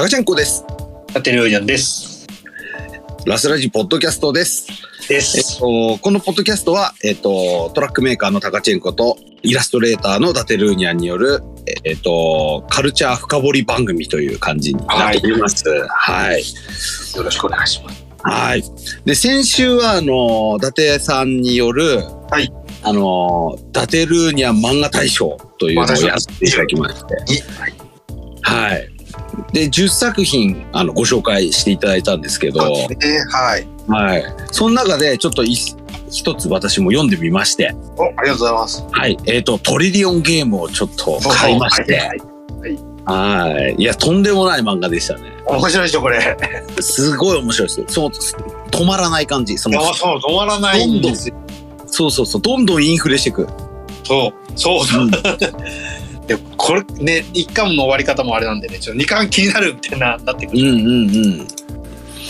タカチェンコです。タテルーニャンです。ラスラジポッドキャストです。でえっと、このポッドキャストは、えっと、トラックメーカーのタカチェンコと、イラストレーターのダテルーニャンによる、えっと、カルチャー深掘り番組という感じになっております。はい。よろしくお願いします。はい。で、先週は、あの、伊達さんによる、はい。あの、伊達ルーニャン漫画大賞というのをやっていただきまして。はい。で、10作品、あの、ご紹介していただいたんですけど、ね、はい。はい。その中で、ちょっとい一つ私も読んでみまして、お、ありがとうございます。はい。えっ、と、トリリオンゲームをちょっと買いまして、はいはい。いや、とんでもない漫画でしたね。面白いでしょ、これ。すごい面白いです。そう、止まらない感じ。その、そう、止まらないんですよ。そうそうそう、どんどんインフレしていく。そう、そうそう。でこれね、一巻の終わり方もあれなんでね、ちょっと二巻気になるみたいな、なってくる。うんうんうん。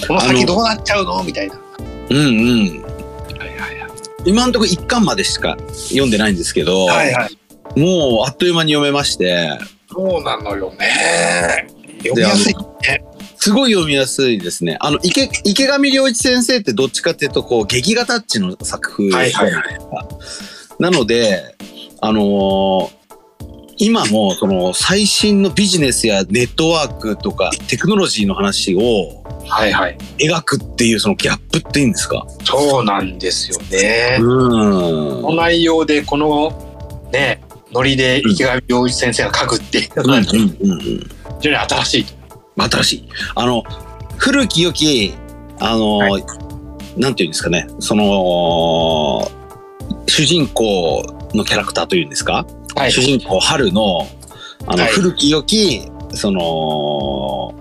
この先どうなっちゃうのみたいな。うんうん。はいはいはい。今のところ一巻までしか読んでないんですけど、はいはい。もうあっという間に読めまして、そうなのよね。読みやすいね。すごい読みやすいですね。あの、池、池上良一先生ってどっちかっていうと、こう、劇画タッチの作風。はいはいはいなので、あのー今のその最新のビジネスやネットワークとかテクノロジーの話をはいはい。描くっていうそのギャップっていいんですか？そうなんですよね。うん。この内容でこのねノリで池上洋一先生が書くっていうのは非。常に新しい。新しい。あの、古き良き、あの、はなんていうんですかね、その、主人公のキャラクターというんですか、はい。主人公春の、あの、はい。古き良き、その、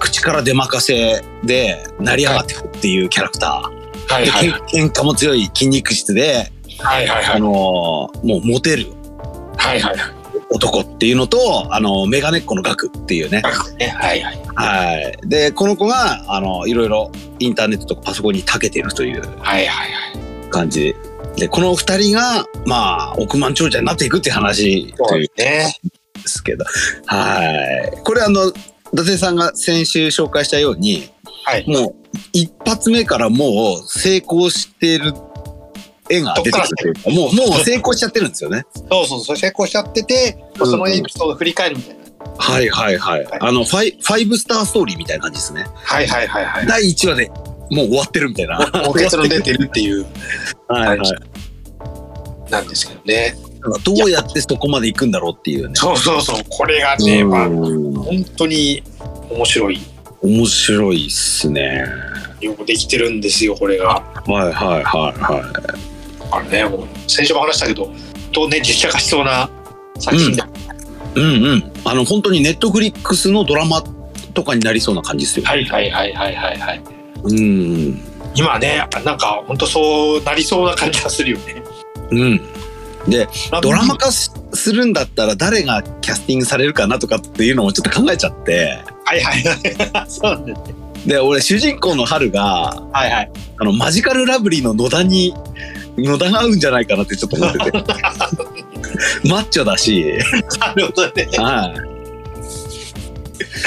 口から出任せで成り上がっていくっていうキャラクター。はい。はい。喧嘩も強い筋肉質で、あはい。はい。はい。のもうモテる。はい。はい。はい。男っていうのと、あの、メガネっ子のガクっていうね。ね。はい。はい。はい。で、この子が、あの、いろいろインターネットとかパソコンに長けてるというはい。はい。感じで、この二人が、まあ、億万長者になっていくっていう話というねですけど、はい。これあの、伊達さんが先週紹介したように、はいもう、一発目からもう成功してる絵が出てくるというか、もう、もう成功しちゃってるんですよね。そうそうそう成功しちゃっててうんそのエピソードを振り返るみたいなはいはいはい。あの、ファイ、ファイブスターストーリーみたいな感じですね。はいはいはいはい第1話でもう終わってるみたいな。もう結論出てるっていうはいはい。なんですけどねどうやってそこまで行くんだろうっていうね。そうそうそうこれがねまあうん本当に面白い面白いっすね。よくできてるんですよこれがはいはいはいはあれねもう先週も話したけどとね実写化しそうな作品だ、い。うんうん。あの、本当にネットフリックスのドラマとかになりそうな感じですよ。はいはいはいはいはいはいうん。今ねなんか本当そうなりそうな感じがするよねうん。で、ドラマ化すするんだったら誰がキャスティングされるかなとかっていうのもちょっと考えちゃって。はいはいはい そうなんですねで、俺主人公の春が、はいはいあの、マジカルラブリーの野田に、野田が合うんじゃないかなってちょっと思ってて。マッチョだし、なるほどねはい。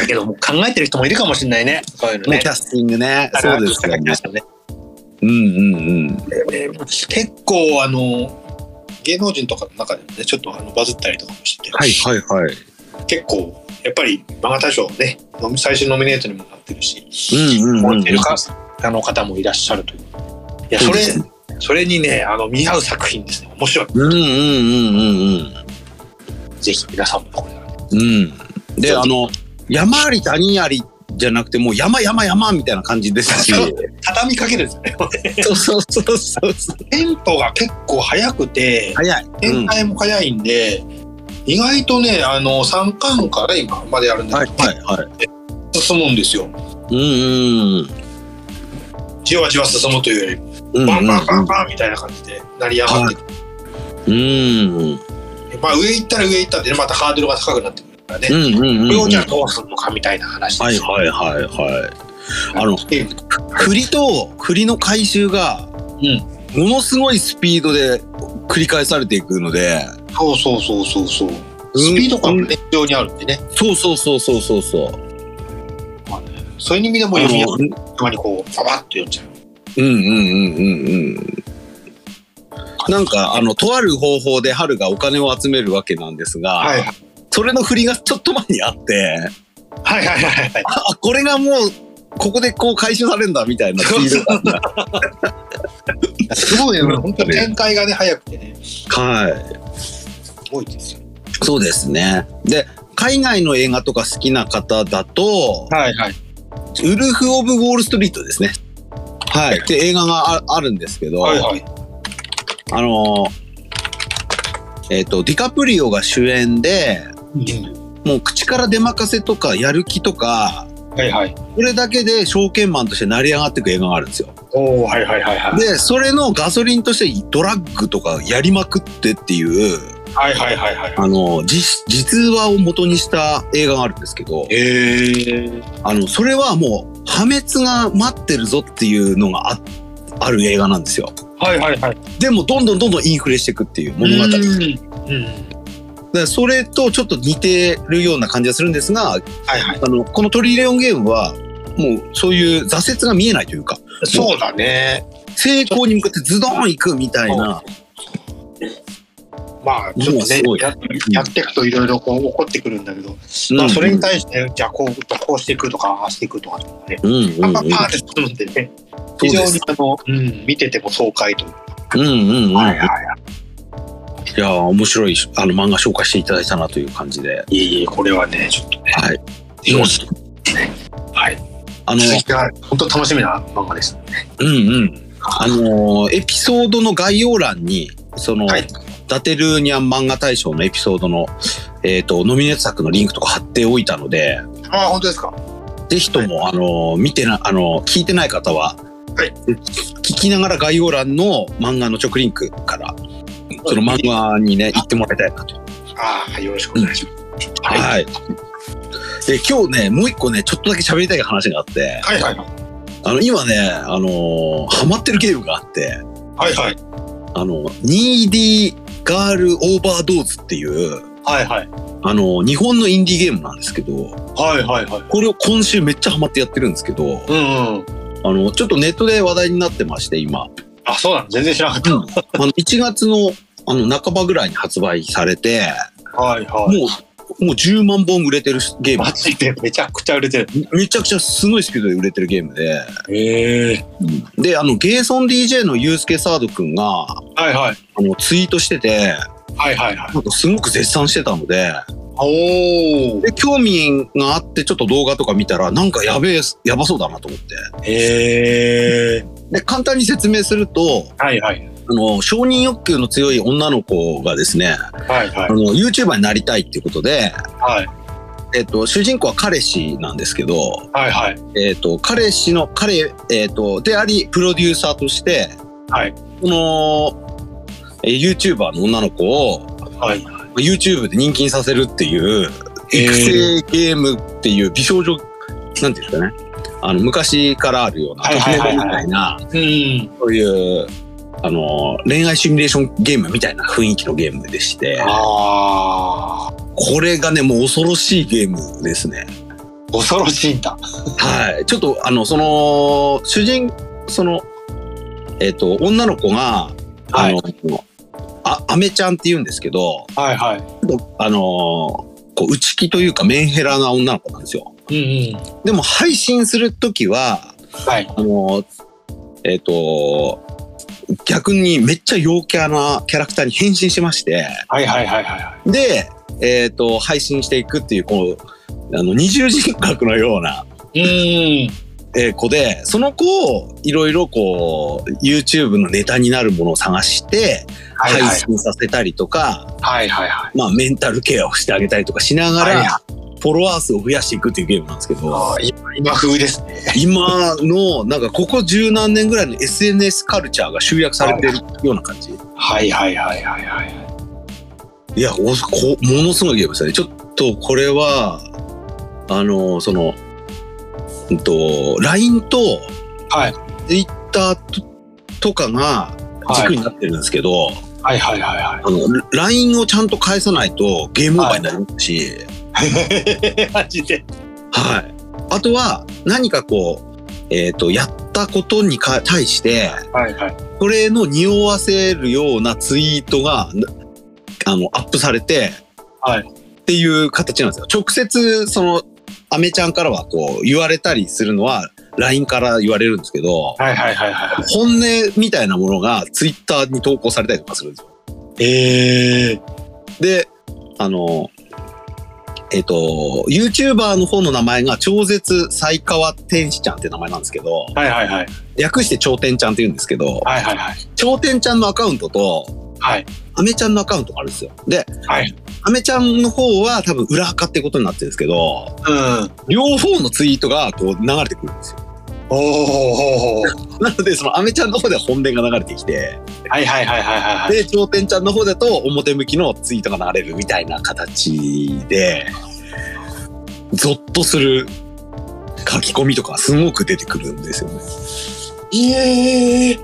だけどもう考えてる人もいるかもしれないねそういうのねキャスティングね。そうですよね。ねうんうんうん。で結構あの芸能人とかの中でもねちょっとあのバズったりとかもして、はいはいはい。結構やっぱり漫画大賞ね最終ノミネートにもなってるしうんうんうん燃えてるかあの方もいらっしゃるといういやそれそれにねあの見合う作品ですね面白いうんうんうんうんぜひ皆さんもこれ。うん。で、あの、山あり谷ありじゃなくて、もう山山山みたいな感じですし。畳みかけるんですよねそうそうそうそうそう。テンポが結構速くて早い。展開も速いんで、意外とねあの3巻から今までやるんうん。はいだけど、はいはい。進むんですようんうんじわじわ進むというよりうん。バンバンバンバンみたいな感じで成り上がってくる、うんうん。まあ上行ったら上行ったんでねまたハードルが高くなってからね、うんうんうん。これをじゃあどうするのかみたいな話はいですよ、はいはいはい。あので振りと振りの回収が、ものすごいスピードで繰り返されていくので、そうそうそうそうそうスピード感がね非常にあるんでねそうそうそうそうそうそう。そういう意味でも読みやすい。たまにこう、ババッと読んじゃう。うんうんうんうんうん。なんか、あの、とある方法で春がお金を集めるわけなんですが、はいはい。それの振りがちょっと前にあって、はいはいはいはい。あ、これがもう、ここでこう回収されるんだみたいな。すごいね、本当に展開がね、早くてね、はい。すごいですよ。そうですね。で、海外の映画とか好きな方だと、はいはい。ウルフ・オブ・ウォール・ストリートですね。はい。って映画がああるんですけど、はいはい。あの、えっ、と、ディカプリオが主演で、もう口から出まかせとかやる気とか、はいはい。それだけで証券マンとして成り上がっていく映画があるんですよ。おおはいはいはいはい。で、それのガソリンとしてドラッグとかやりまくってっていう、はいはいはいはい。あの、実、実話を元にした映画があるんですけど、へえ。あの、それはもう破滅が待ってるぞっていうのがあある映画なんですよ。はいはいはい。でもどんどんどんどんインフレしていくっていう物語。うん。うん。でそれとちょっと似てるような感じがするんですが、はいはい。あの、このトリリオンゲームは、もうそういう挫折が見えないというか、そうだね。成功に向かってズドーン行くみたいな、まあ、ちょっとねや、やっていくといろいろこう起こってくるんだけど、まあ、それに対して、じゃあこう、こうしていくとか、ああしていくとかね、うんうんうんパンパンパンって進むんでね、非常にあの、うん、見てても爽快というか。うんうんうん。はいはいいやー面白いあの漫画紹介していただいたなという感じで。い。いえいえ、これはね、ちょっとね、はい。よし。ね。はい。あの、本当楽しみな漫画です。うんうん。あのーエピソードの概要欄に、その、はいダテルーニャン漫画大賞のエピソードの、えっ、と、ノミネート作のリンクとか貼っておいたので、ああ、本当ですか？ぜひとも、あのー見てな、あのー聞いてない方は、はい聞きながら概要欄の漫画の直リンクから、その漫画にね、行ってもらいたいなと。ああ、よろしくお願いします。はい。はい。で、今日ね、もう一個ね、ちょっとだけ喋りたい話があって、はいはいはい。あの、今ね、あのーハマってるゲームがあって、はいはい。あの、2D ガールオーバードーズっていう、はいはい。あの、日本のインディーゲームなんですけど、はいはいはい。これを今週めっちゃハマってやってるんですけど、うんうん。あの、ちょっとネットで話題になってまして、今。あ、そうなの？全然知らなかっあの、1月の、あの、半ばぐらいに発売されて、た。はいはい。もう、もう10万本売れてるゲームマ。ジで？めちゃくちゃ売れてる。めちゃくちゃすごいスピードで売れてるゲームで、へえ。で、あの、ゲーソン DJ のユースケサードくんが、はいはい。あの、ツイートしてて、はいはいはい。なんかすごく絶賛してたので、おお。で、興味があってちょっと動画とか見たら、なんかやべえ、やばそうだなと思って。へえ。で、簡単に説明すると、はいはい。あの、承認欲求の強い女の子がですね、はいはいあ。の、YouTuber になりたいっていうことで、はいえっと、主人公は彼氏なんですけど、はいはい。えっと、彼氏の、彼、えっと、であり、プロデューサーとして、はい。この、えー YouTuber の女の子を、はい。YouTube で人気にさせるっていう、育成ゲームっていう美少女、なんていうんですかね。あの、昔からあるような、はいみたいな、うん。そういう、あの、恋愛シミュレーションゲームみたいな雰囲気のゲームでして、ああ。これがね、もう恐ろしいゲームですね。恐ろしいんだ。はい。ちょっと、あの、その、主人、その、えっ、と、女の子が、あの、あ、アメちゃんって言うんですけど、はいはい。あの、こう、内気というかメンヘラな女の子なんですよ。うんうん。でも配信するときは、はい。あの、えっ、と、逆にめっちゃ陽キャなキャラクターに変身しまして、はいはいはいはで、えっ、と、配信していくっていう、こう、あの、二重人格のような、い。うん。えー子で、その子をいろいろこう、YouTube のネタになるものを探して、配はいはい。信させたりとか、はいはいはい。まあ、メンタルケアをしてあげたりとかしながはいら、フォロワー数を増やしていくっていうゲームなんですけど、今今風ですね。今の、なんかここ十何年ぐらいの SNS カルチャーが集約されてるような感じ。はいはいはいはいはい。いや、おこものすごいゲームですよね。ちょっとこれは、あの、その、うんと、LINE とはい。Twitter ととかが軸になってるんですけど、はいはいはいはあの、LINE をちゃんと返さないとゲームオーバーになりますし、い。マジで。はい。あとは、何かこう、えっ、と、やったことにか対して、はいはい。それの匂わせるようなツイートが、なあの、アップされて、はいっていう形なんですよ。直接、その、アメちゃんからはこう、言われたりするのは、LINE から言われるんですけど、はいはいはいはい。本音みたいなものがツイッターに投稿されたりとかするんですよ。ええで、あの、えっ、と、YouTuber の方の名前が超絶才川天使ちゃんって名前なんですけど、はいはいはい。略して超天ちゃんって言うんですけど、はいはいはい。超天ちゃんのアカウントと、はい。アメちゃんのアカウントがあるんですよ。で、はい。アメちゃんの方は多分裏垢ってことになってるんですけど、うん。両方のツイートがこう流れてくるんですよ。おお。なので、そのアメちゃんの方では本音が流れてきて、はいはいはいはいはいはい。で、超天ちゃんの方だと表向きのツイートが流れるみたいな形で、ゾッとする書き込みとかすごく出てくるんですよね。ええ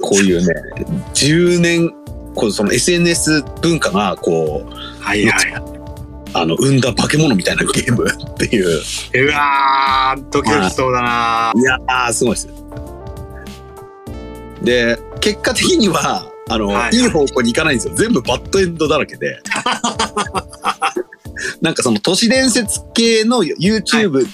こういうね、10年、こうその SNS 文化がこう、はいはい。あの、生んだ化け物みたいなゲーム っていう。うわー、ドキドキしそうだないやー、すごいです。で、結果的には、あの、はいい、い方向に行かないんですよ。全部バッドエンドだらけで。なんかその都市伝説系の YouTube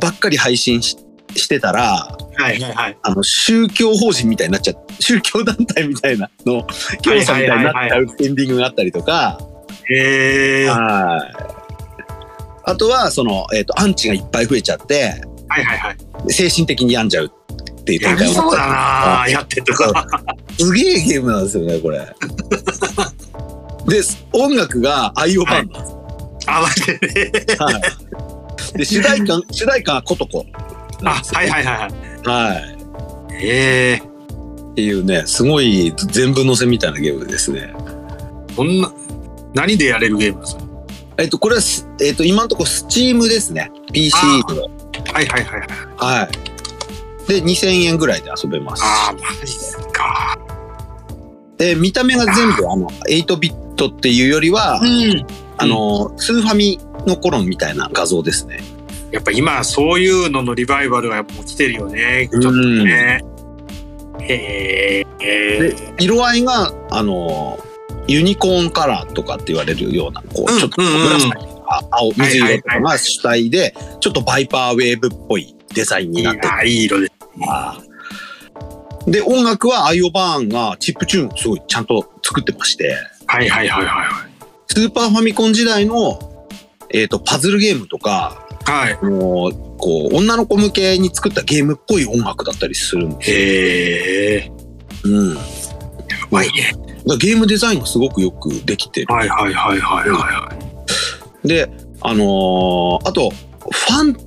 ばっかり配信ししてたら、はいはいはい。あの、宗教法人みたいになっちゃう、宗教団体みたいなの、教祖みたいになっちゃうエンディングがあったりとか、ええははい。あとは、その、えっ、と、アンチがいっぱい増えちゃって、いはいはい。精神的に病んじゃうっていうやりそうだあなやってるとか。すげえゲームなんですよね、これ。で、音楽がアイオバンなんですよ。あ、マジでね。はい。で、主題歌、主題歌がコトコあ。はいはいはいはい。はい。ええっていうね、すごい全部載せみたいなゲームですね。こんな、何でやれるゲームですか？えっと、これはす、えっと、今のところスチームですね。PC の。はいはいはいはい。はい。で、2000円ぐらいで遊べます。あー、マジっすか。で、見た目が全部あの、8ビットっていうよりは、ん。あの、スーファミの頃みたいな画像ですね。やっぱ今そういうののリバイバルがやっぱ来てるよね。ちょっとね。へえ。で、色合いが、あの、ユニコーンカラーとかって言われるような、こう、うんちょっと紫とか青、水色とかが主体で、ちょっとバイパーウェーブっぽいデザインいになってるや、いい色です。で、音楽はアイオバーンがチップチューンをすごいちゃんと作ってまして、はいはいはいはいスーパーファミコン時代の、えっ、と、パズルゲームとか、はい。はい。もう、こう、女の子向けに作ったゲームっぽい音楽だったりするんで、へえ。うん。まいね。らゲームデザインがすごくよくできてる。はいはいはいはいはい。で、あのーあと、ファン、フ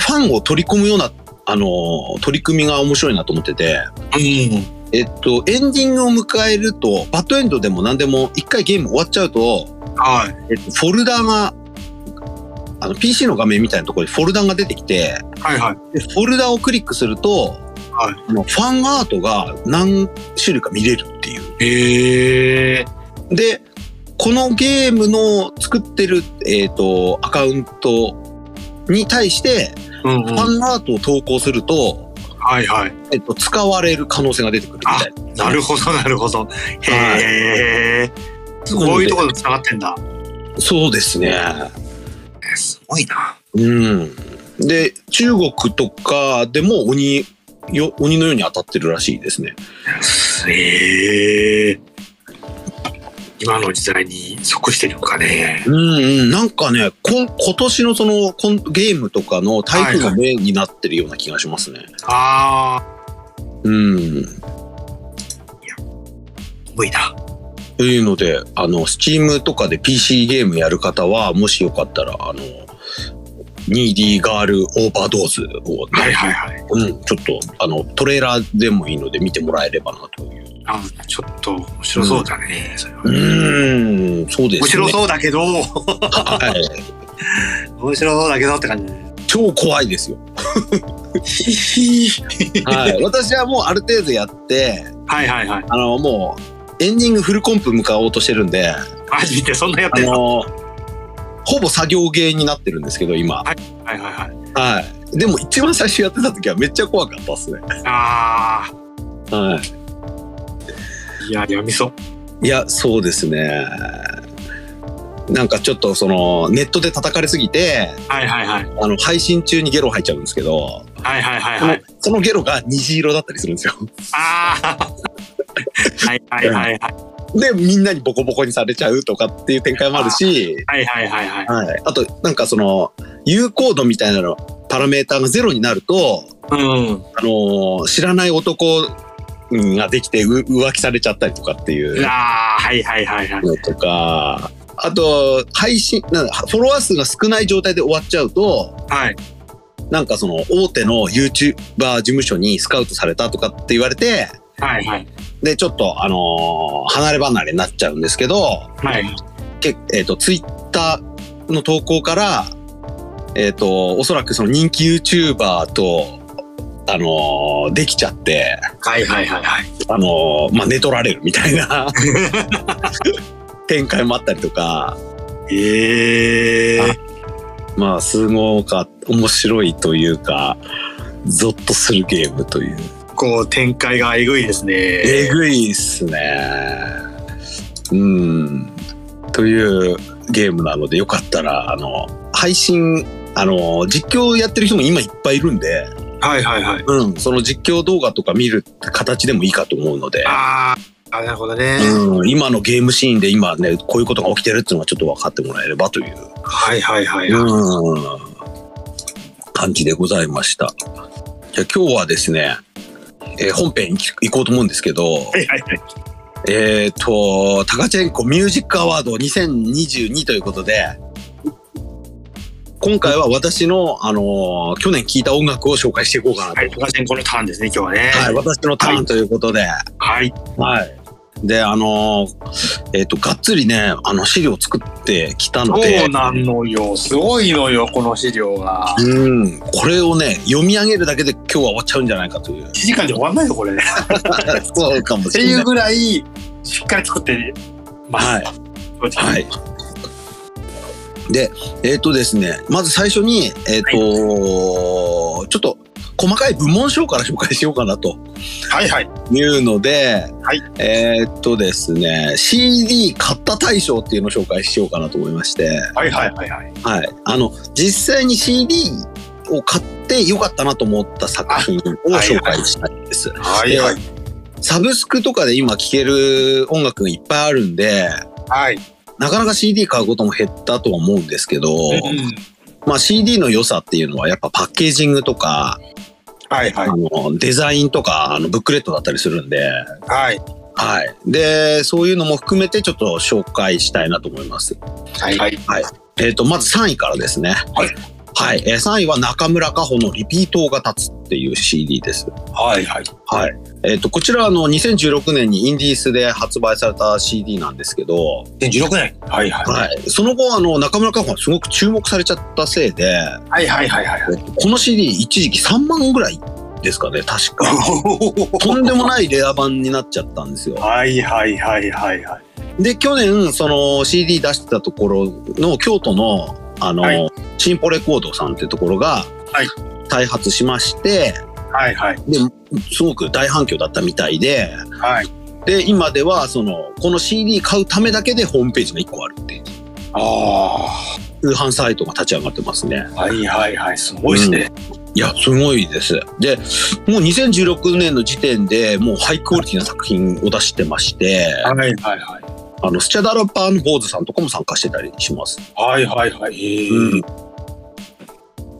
ァンを取り込むような、あのー取り組みが面白いなと思ってて、うん。えっと、エンディングを迎えると、バッドエンドでも何でも、一回ゲーム終わっちゃうと、はい。えっと、フォルダが、あの、PC の画面みたいなところにフォルダが出てきて、はいはい。でフォルダをクリックすると、はいファンアートが何種類か見れるっていう。へえ。で、このゲームの作ってる、えっ、と、アカウントに対して、うんうん。ファンアートを投稿すると、はいはい。えっと、使われる可能性が出てくるみたいな。なるほどなるほど。へえ。こういうところで繋がってんだ。そうですね。えすごいな。うん。で、中国とかでも鬼、よ鬼のように当たってるらしいですね。へえ。今の時代に即してるのかね。うんうん。なんかね、こん今年のそのこんゲームとかの台風の目になってるような気がしますね。ああ、うん。無理だ。というので、あの、スチームとかで PC ゲームやる方は、もしよかったら、あの、2D ガールオーバードーズをね、はいはいはい。うん、ちょっと、あの、トレーラーでもいいので見てもらえればなという。あちょっと面白そうだね。それはうーん、そうですね。面白そうだけど、はい。面白そうだけどって感じ。超怖いですよ。はい。私はもうある程度やって、はいはいはい。あの、もう、エンディングフルコンプ向かおうとしてるんで、あマジでそんなやってんの？の、ほぼ作業芸になってるんですけど、今。はいはいはい。はい。でも一番最初やってた時はめっちゃ怖かったっすね。あはあ、いや、やみそ。い。いや、そうですね。なんかちょっとそのネットで叩かれすぎて、はいはいはい。あの配信中にゲロ入っちゃうんですけど、はいはいはいはい。そのゲロが虹色だったりするんですよ。ああ。はいはいはいはい。で、みんなにボコボコにされちゃうとかっていう展開もあるし、はいはいはいはい。はい。あと、なんかその、有効度みたいなの、パラメーターがゼロになると、うん。あのー知らない男ができてう浮気されちゃったりとかっていうああ、はいはいはいはい。のとか、あと、配信、なんかフォロワー数が少ない状態で終わっちゃうと、はい。なんかその大手の YouTuber 事務所にスカウトされたとかって言われて、はいはい。で、ちょっと、あのー離れ離れになっちゃうんですけど、はい。けえっ、と、ツイッターの投稿から、えっ、と、おそらくその人気 YouTuber と、あのーできちゃって、はいはいはいはい。あのーまあ、寝取られるみたいな 展開もあったりとか、ええまあ、すごか、面白いというか、ゾッとするゲームという。こう展開がえぐいですね。えぐいっすね。うん。というゲームなので、よかったら、あの、配信、あの、実況やってる人も今いっぱいいるんで、はいはいはい。うん、その実況動画とか見る形でもいいかと思うので、ああ、なるほどね。うん、今のゲームシーンで今ね、こういうことが起きてるっていうのがちょっと分かってもらえればという、はいはいはい。うん、感じでございました。じゃあ今日はですね、えー本編行こうと思うんですけど、はいはいはい。えっ、と、タカチェンコミュージックアワード2022ということで、今回は私の、あのー去年聴いた音楽を紹介していこうかなと。はい、トカチェンコのターンですね、今日はね。はい、私のターンということで、はい。はい。で、あのーえっ、と、がっつりね、あの、資料を作ってきたのそでう、なのよ。すごいのよ、この資料が。うん、これをね、読み上げるだけで今日は終わっちゃうんじゃないかという1。時間で終わんないよ、これ。っ そうかもしてれない。いうぐらい、しっかり作ってます。はい。はい。で、えっ、とですね、まず最初に、えっ、と、ちょっと細かい部門賞から紹介しようかなとはいはい。いうので、はいえっ、とですね、CD 買った大賞っていうのを紹介しようかなと思いまして、はいはいはいはい。はい。あの、実際に CD を買ってよかったなと思った作品を紹介したいんです。はいはい。サブスクとかで今聴ける音楽がいっぱいあるんで、はい。なかなか CD 買うことも減ったとは思うんですけど、うんまあ CD の良さっていうのはやっぱパッケージングとか、はいはいあ。のデザインとかあのブックレットだったりするんで、はい。はい。で、そういうのも含めてちょっと紹介したいなと思います。はい。はい。えっ、と、まず3位からですね。はい。はい。えー3位は中村佳穂のリピートが立つっていう CD です。はいはい。はい。えっ、と、こちらはあの2016年にインディースで発売された CD なんですけど、2016年。はいはい。はい。その後、あの、中村佳穂がすごく注目されちゃったせいで、はいはいはいはい。この CD 一時期3万ぐらいですかね、確か。とんでもないレア版になっちゃったんですよ。はいはいはいはいはい。で、去年、その CD 出してたところの京都の、あの、はいシンポレコードさんっていうところがはい、開発しまして、はいはい。で、すごく大反響だったみたいで、はい。で、今では、その、この CD 買うためだけでホームページが1個あるっていう、あ通販サイトが立ち上がってますね。あ。はいはいはい。すごいですね。いや、すごいです。で、もう2016年の時点でもうハイクオリティな作品を出してまして、はいはいはい。あの、スチャダラパーの坊主さんとかも参加してたりします。はいはいはい。えうんー。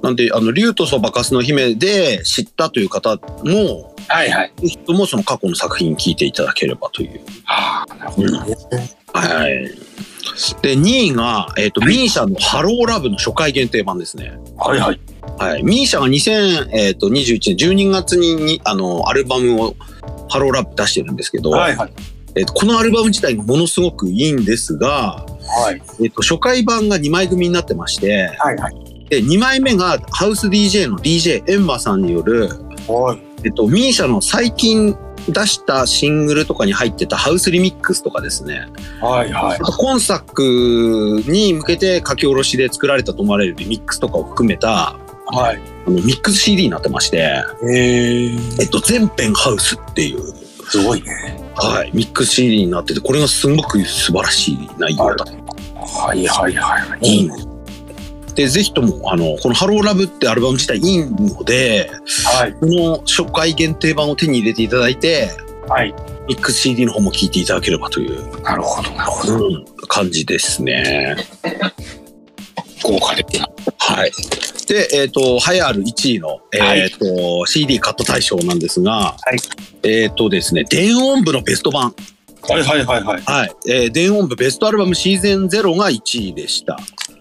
なんで、あの、竜とそばかすの姫で知ったという方も、はいはい。人もその過去の作品聞いていただければという。ああ、なるほどね。はい。で、2位が、えっ、と、ミーシャのハローラブの初回限定版ですね。はいはい。はい。ミーシャが2021年12月ににあの、アルバムをハローラブ出してるんですけど、はいはい。えっとこのアルバム自体がものすごくいいんですが、はい。えっと初回版が2枚組になってまして、はいはい。で2枚目がハウス DJ の DJ エンマさんによる、はい。えっと、ミーシャの最近出したシングルとかに入ってたハウスリミックスとかですね。はいはい今作に向けて書き下ろしで作られたと思われるリミックスとかを含めたはい。あのミックス CD になってまして。えっと、全編ハウスっていう、すごいね。はい、ミックス CD になってて、これがすごく素晴らしい内容だ。はいはいはい。いいね。で、ぜひとも、あの、このハローラブってアルバム自体いいので、はい。この初回限定版を手に入れていただいて、はい。ミックス CD の方も聴いていただければという、なるほどなるほど。うん、感じですね。豪華的な。はい。で、えっ、と、栄えある1位の、えっ、と、CD カット大賞なんですが、いえっ、とですね、電音部のベスト版。はいはいはいはい。はい。えー電音部ベストアルバムシーズン0が1位でした。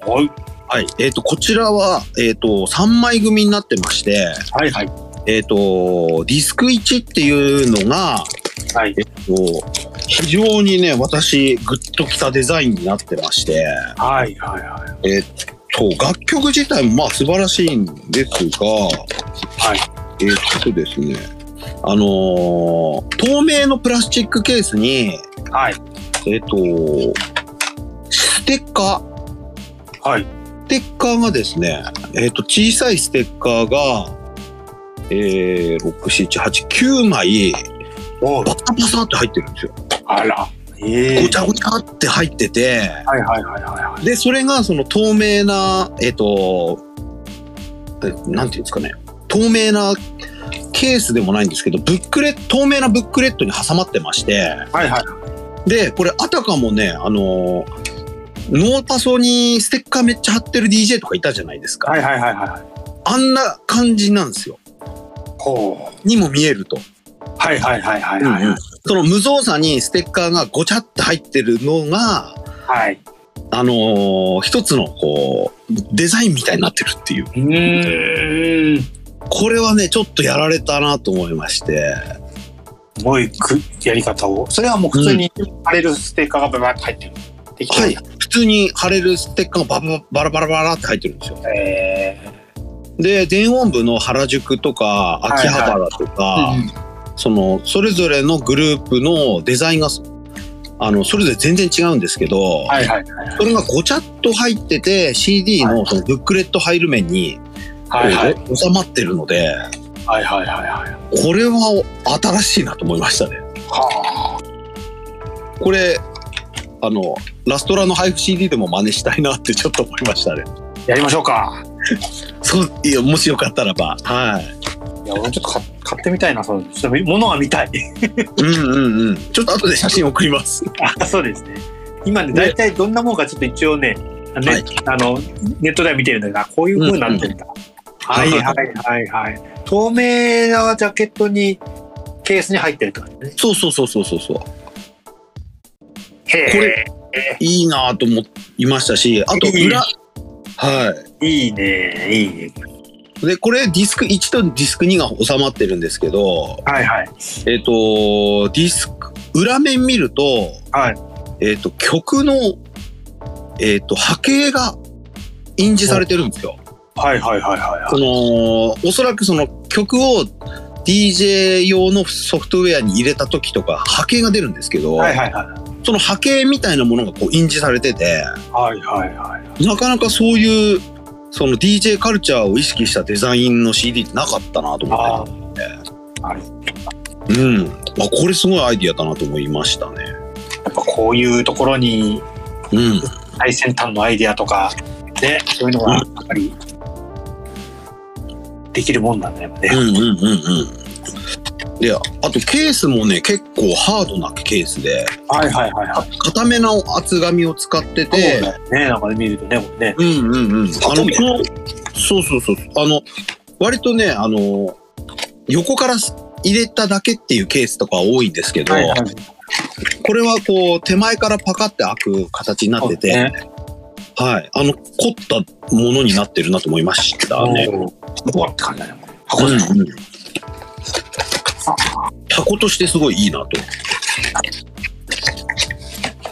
はいはい。えっ、と、こちらは、えっ、と、3枚組になってまして、はいはい。えっ、と、ディスク1っていうのが、はい。こう非常にね、私、グッときたデザインになってまして、はいはいはい。と楽曲自体もまあ素晴らしいんですが、はい。えっとですね、あのー透明のプラスチックケースに、はい。えっ、と、ステッカー、はい。ステッカーがですね、えっ、と、小さいステッカーが、えー、6、7、8、9枚、おバサバサって入ってるんですよ。あら。ええごちゃごちゃって入ってて、はいはいはいはいはい。で、それがその透明な、えっ、と、えなんていうんですかね、透明なケースでもないんですけど、ブックレット、透明なブックレットに挟まってまして、はいはい。で、これあたかもね、あの、ノーパソにステッカーめっちゃ貼ってる DJ とかいたじゃないですか。はいはいはいはい。あんな感じなんですよ。にも見えると。はいはいはいはいはい。はいその無造作にステッカーがごちゃって入ってるのが、はい。あのー一つのこう、デザインみたいになってるっていう。うーん。これはね、ちょっとやられたなと思いまして。すごいくやり方を。それはもう普通に貼れるステッカーがババッと入ってる。できてるはい。普通に貼れるステッカーがバババラバラバラって入ってるんですよ。えで、電音部の原宿とか秋葉原とか、ーその、それぞれのグループのデザインが、あの、それぞれ全然違うんですけど、はいはいはい。それがごちゃっと入ってて、CD のそのブックレット入る面に、はいはい。収まってるので、はいはいはいはい。これは新しいなと思いましたね。はこれ、あの、ラストラの配布 CD でも真似したいなってちょっと思いましたね。あ。やりましょうか。そう、いや、もしよかったらば、はい。いや、俺もちょっと買買ってみたいな。そのちょっと物が見たい。うんうんうん。ちょっと後で写真送ります。あ、そうですね。今ね、大体どんなもんかちょっと一応ね、ねはいあの、ネットでは見てるんだけど、あこういう風になってるんだ。はいはいはいはい。透明なジャケットに、ケースに入ってるって感じね。そうそうそうそうそうそう。へえ。これいいなと思いましたし、あと裏、はいね、いいね。い。で、これディスク1とディスク2が収まってるんですけど、はいはい。えっ、と、ディスク、裏面見ると、はい。えっ、と、曲の、えっ、と、波形が印字されてるんですよ。はいはいはいはいその、おそらくその曲を DJ 用のソフトウェアに入れた時とか波形が出るんですけど、はいはいはい。その波形みたいなものがこう印字されてて、はいはいはい。なかなかそういう、その DJ カルチャーを意識したデザインの CD ってなかったなと思あって。あ。うん。あ、これすごいアイディアだなと思いましたね。やっぱこういうところにうん。最先端のアイデアとか、ね、そういうのがやっぱりできるもんなんだよね。うんうんうんうん。で、あとケースもね、結構ハードなケースで、はいはいはいはい。固めの厚紙を使ってそうて、だよね、なんかね見るとね、これね。うんうんうん。あの、そうそうそうそう。あの、割とね、あの、横から入れただけっていうケースとか多いんですけど、はいはいこれはこう、手前からパカって開く形になってて、ねはい。あの、凝ったものになってるなと思いましたね。うわって感じだね。う箱でんうん箱としてすごいいいなと。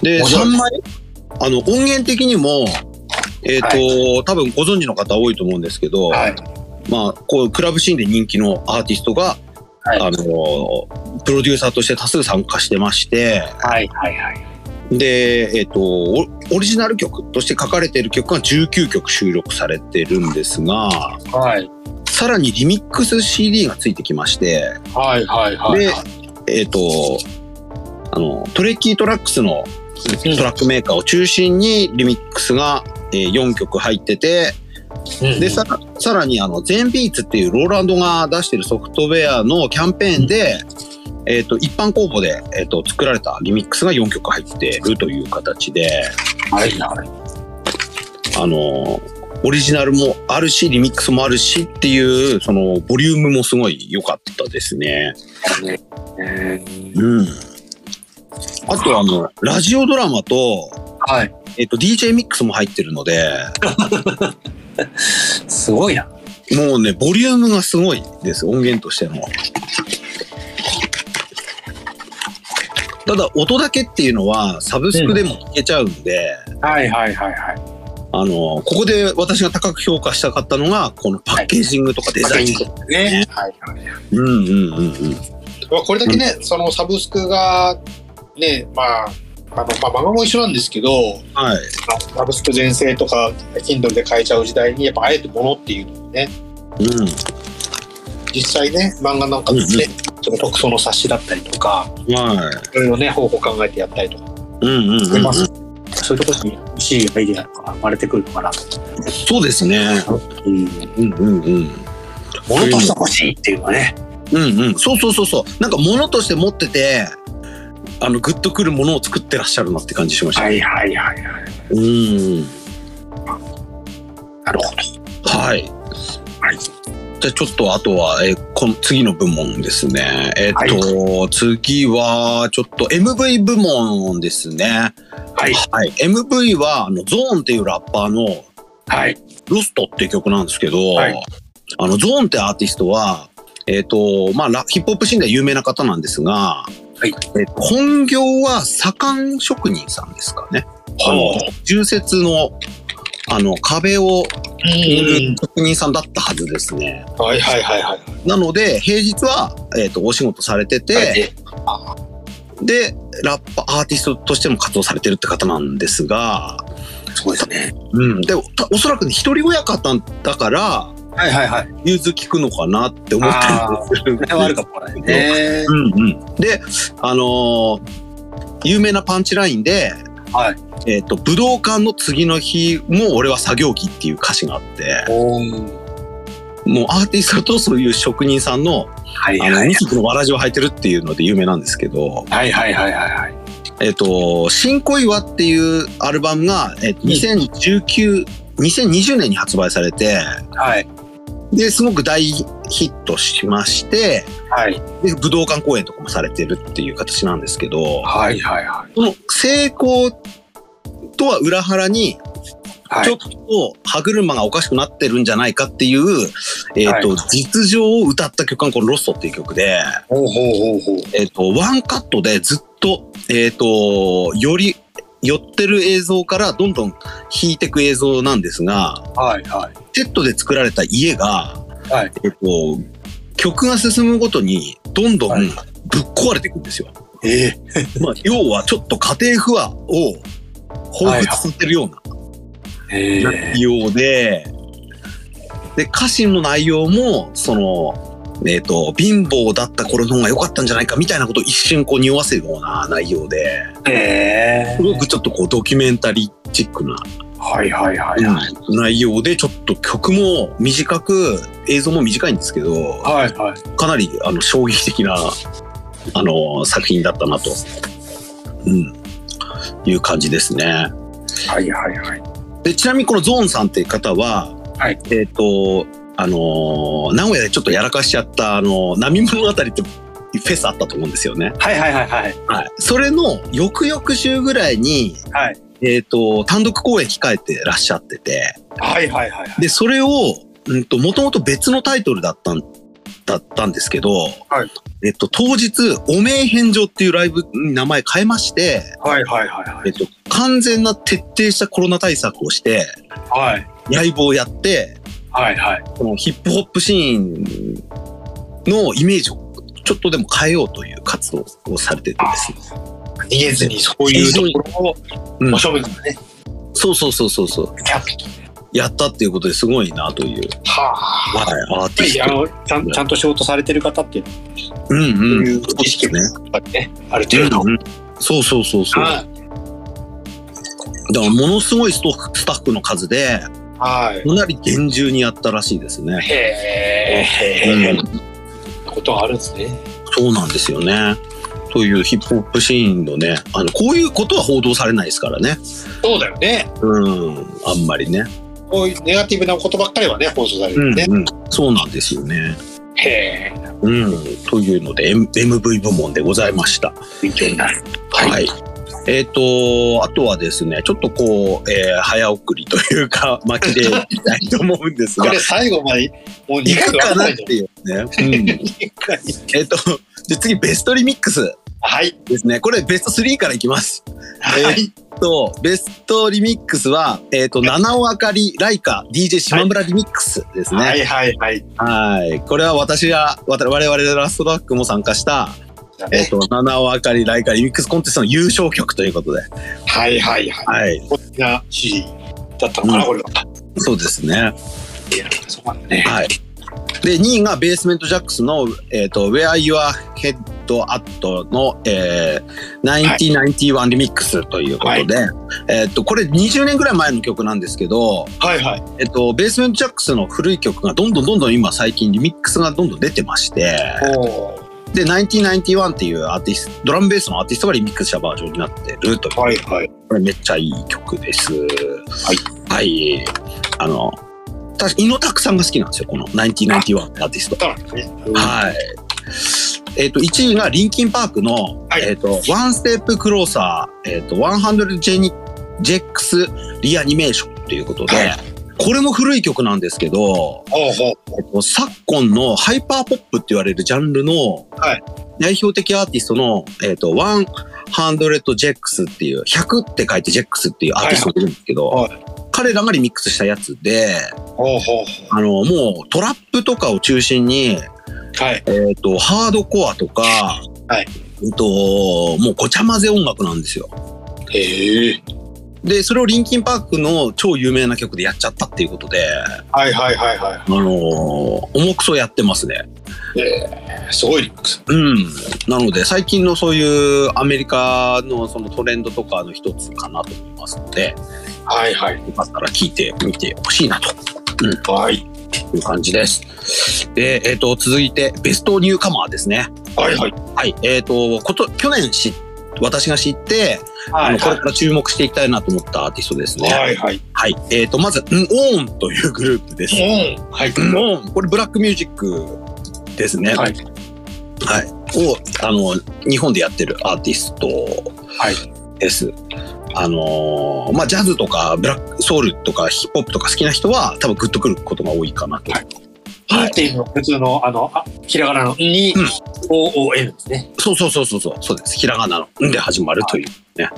で、面白い3枚、あの、音源的にも、えっ、と、多分ご存知の方多いと思うんですけど、はい。まあ、こう、クラブシーンで人気のアーティストが、はいあの、プロデューサーとして多数参加してまして、はいはいはい。で、えっ、とオ、オリジナル曲として書かれている曲が19曲収録されてるんですが、はい。さらにリミックス CD がついてきまして、はいはいはい。で、えっ、と、あの、トレッキートラックスのうんトラックメーカーを中心にリミックスが、えー4曲入ってて、うんで、さらにあの、ゼンビーツっていうローランドが出してるソフトウェアのキャンペーンで、えっ、と、一般公募で、えっ、と、作られたリミックスが4曲入ってるという形で、はいはい。あの、オリジナルもあるし、リミックスもあるしっていう、その、ボリュームもすごい良かったですね。えーうん。あとあの、ラジオドラマと、はい。えっ、と、DJ ミックスも入ってるので、すごいな。もうね、ボリュームがすごいです、音源としての。ただ、音だけっていうのは、サブスクでも聞けちゃうんで、はいはいはいはい。あの、ここで私が高く評価したかったのが、このパッケージングとかデザインとか。ね。はいはい。うんうんうんうん。まあこれだけね、そのサブスクが、ね、まあ、あの、まあ、漫画も一緒なんですけど、はい。サブスク全盛とか、Kindle で買えちゃう時代に、やっぱあえて物っていうのをね、うん。実際ね、漫画なんかでね、うんうんその特捜の冊子だったりとか、はいろいろね、方法考えてやったりとか、い。うんうんうん、うん出ます。そういうところに欲しいアイデアが生まれてくるのかなと。そうですね。うん。うんうんうん。物として欲しいっていうのはね。うんうん。そうそうそうそう。なんか物として持ってて、あの、グッとくるものを作ってらっしゃるなって感じしました。はいはいはいはい。うん。なるほど。はい。はい。じゃあちょっとあとは、えーこの次の部門ですね。えっ、と、次は、ちょっと MV 部門ですね。はい。はい。MV は、あの、ゾーンっていうラッパーの、はい。ロストっていう曲なんですけど、はいあの、ゾーンってアーティストは、えっ、と、まあラ、ヒップホップシーンでは有名な方なんですが、いえー本業は左官職人さんですかね。あの、重説の、あの、壁を塗る職人さんだったはずですね。はいはいはいはい。なので、平日は、えっ、と、お仕事されてて、で、ラッパー、アーティストとしても活動されてるって方なんですが、そうですね。うん。で、たおそらくね、一人親方だから、はいはいはい。融通聞くのかなって思ったりするんですこれはあるかもね。うんうん。で、あのー有名なパンチラインで、はい。えっ、と、武道館の次の日も俺は作業着っていう歌詞があって、おもうアーティストとそういう職人さんの、あの、はいはい二足のわらじを履いてるっていうので有名なんですけど、はいはいはいはいはい。えっ、と、新恋はっていうアルバムが、えっと2019、2020年に発売されて、はい。で、すごく大ヒットしまして、はい。で、武道館公演とかもされてるっていう形なんですけど、はいはいはい。その成功とは裏腹に、はいちょっと歯車がおかしくなってるんじゃないかっていう、えっ、と、は実情を歌った曲がこのロストっていう曲で、ほうほうほうほう。えっ、と、ワンカットでずっと、えっ、と、より、寄ってる映像からどんどん引いていく映像なんですが、はいはい。セットで作られた家が、はいえっ、と、曲が進むごとにどんどんはいぶっ壊れていくんですよ。ええ。まあ、要はちょっと家庭不和を彷彿させるようなええ。内容で、で、歌詞の内容も、その、えっ、と、貧乏だった頃の方が良かったんじゃないかみたいなことを一瞬こう匂わせるような内容で、ええす。ごくちょっとこうドキュメンタリーチックなはいはいはいはい。内容で、ちょっと曲も短く、映像も短いんですけど、はいはい。かなりあの衝撃的な、あの、作品だったなと、うん、いう感じですね。はいはいはい。で、ちなみにこのゾーンさんっていう方は、はいえっ、と、あのー名古屋でちょっとやらかしちゃった、あの、波物語ってフェスあったと思うんですよね。はいはいはいはい。はい。それの翌々週ぐらいに、はい。えっ、と、単独公演控えてらっしゃってて、はいはいはいはい。で、それを、うんと、もともと別のタイトルだったん、だったんですけど、はいえっと、当日、お名返上っていうライブに名前変えまして、はいはいはいはい。えっと、完全な徹底したコロナ対策をして、はい。ライブをやって、はいはい。このヒップホップシーンのイメージをちょっとでも変えようという活動をされててですね。逃げずにそういうところを、うん真正面からね、そうそうそうそうそう。キャッやったっていうことですごいなという。はあ。はい、アーティスト。りあのちゃんちゃんと仕事されてる方っていううんうん。そういうそうですね。ある程度、うんうんそうそうそうそう。だはからものすごいストスタッフの数で、い。はい。かなり厳重にやったらしいですね。へえ。うんことがあるんですね。そうなんですよね。というヒップホップシーンのね、あの、こういうことは報道されないですからね。そうだよね。うん、あんまりね。こういうネガティブなことばっかりはね、放送されうん、るね。うん。そうなんですよね。へえ。うん。というので、M- MV 部門でございました。勉強になる。はい。えっ、と、あとはですね、ちょっとこう、えー早送りというか、巻きでいきたいと思うんですが これ、最後まで、もう2い回くかなっていうね。うん。ゃん。2回。えっと、で次、ベストリミックスはい。ですね。これ、ベスト3からいきます。はい。と、ベストリミックスは、えっ、と、七尾あかり、ライカ、DJ 島村リミックスですね。ははい。いはいはい。これは私が、我々でラストバックも参加した、えっ、ねと、七尾あかり、ライカリミックスコンテストの優勝曲ということで。はいはいはい。はい。こんな指示だったのかな、うんこれは。そうですね。いやそうなんだね。はい。で、2位がベースメントジャックスの、えっ、と、Where Your Head At の、えー、1991リミックスということで、えっ、と、これ20年ぐらい前の曲なんですけど、はいはい。えっ、と、ベースメントジャックスの古い曲がどんどんどんどん今最近リミックスがどんどん出てまして、おで、1991っていうアーティスト、ドラムベースのアーティストがリミックスしたバージョンになってるという。はいはい。これめっちゃいい曲です。はい。はい。あの、確か井野拓さんが好きなんですよ、この1991ってアーティスト。そうなんですね。はい。えっ、と、1位がリンキンパークの、はいえっ、と、ワンステップクローサー、えっ、と、100ジェニ、ジェックスリアニメーションということで、はいこれも古い曲なんですけど、昨今のハイパーポップって言われるジャンルのはい代表的アーティストの、えっと、100ジェックスっていう、100って書いてジェックスっていうアーティストがいるんですけど、はい彼らがリミックスしたやつで、あの、もうトラップとかを中心に。はい。えっ、と、ハードコアとか、はい。うんと、もうごちゃ混ぜ音楽なんですよ。へえ。で、それをリンキンパークの超有名な曲でやっちゃったっていうことで、はいはいはいはあのー重くそやってますね。い。えー、すごいリミックス。うん。なので、最近のそういうアメリカのそのトレンドとかの一つかなと思いますので、はいはい。よかったら聞いてみてほしいなとはい。いう感じです。で、えっ、と、続いて、ベストニューカマーですね。はいはい。はい。えっ、と、こと、去年知私が知って、あの、これはいはから注目していきたいなと思ったアーティストですい。ね。はいはい。はい。えっ、と、まず、んオーンというグループです。うん。はい。んオーン。これブラックミュージックですね。はい。はい。を、あの、日本でやってるアーティストはい。です。あのーまあ、ジャズとかブラックソウルとかヒップホップとか好きな人は多分グッとくることが多いかなと。はいはいっていうの普通の、あの、あひらがなのに、うん OON ですね。そうそうそうそうそう、そうです。ひらがなの、んで始まるというね。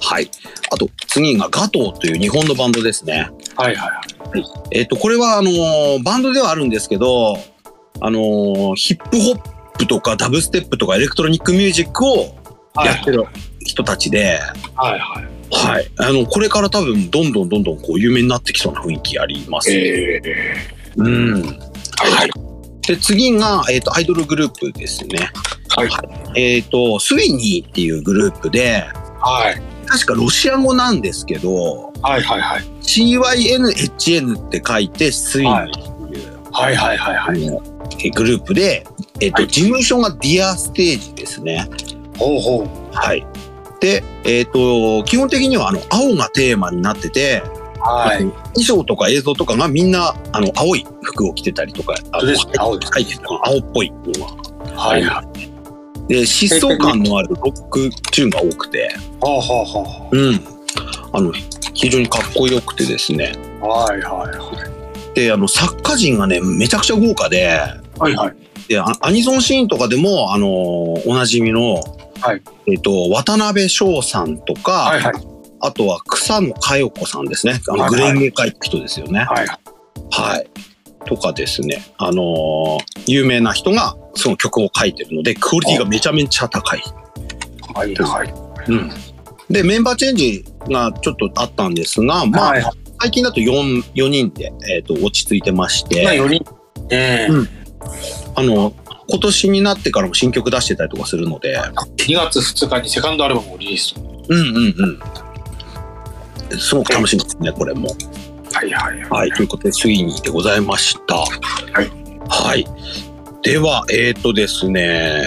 はい。あと、次がガトーという日本のバンドですね。はいはいはい。えっ、と、これは、あのーバンドではあるんですけど、あのーヒップホップとかダブステップとかエレクトロニックミュージックをやってる人たちで、はいはい。はい。あの、これから多分、どんどんどんどんこう、有名になってきそうな雰囲気あります。えー、うん。はいで、次が、えっ、と、アイドルグループですね。はい。えっ、と、スウィニーっていうグループで、はい。確かロシア語なんですけど、はいはいはい。CYNHN って書いて、スイニーっていう、はいはいはいはい。えグループで、えっ、と、はい事務所がディアステージですね。ほうほう。はい。で、えっ、と、基本的には、あの、青がテーマになってて、はい。衣装とか映像とかがみんな、あの、青い服を着てたりとか、あですね青です書い青っぽいのが。はいはい。で、疾走感のあるロックチューンが多くて、ほうほうほうほうん。あの、非常にかっこよくてですね。う。はいはいはい。で、あの、作家陣がね、めちゃくちゃ豪華で、はいはい。で、あアニソンシーンとかでも、あのおなじみの、はいえっ、と、渡辺翔さんとか、はいはい。あとは草野佳代子さんですね。あの、グレンゲ会って人ですよね。はい。はい。とかですね、あのー有名な人がその曲を書いてるので、クオリティがめちゃめちゃ高い。はいはい。うん。で、メンバーチェンジがちょっとあったんですが、まあ、はい最近だと 4, 4人で、えっと落ち着いてまして、まあ4人。ええうんあの、今年になってからも新曲出してたりとかするので、2月2日にセカンドアルバムをリリース。うんうんうん。すごく楽しみですね、これも。はいはいはい、ということで、ついにでございました。はい。はい。では、えっ、とですね、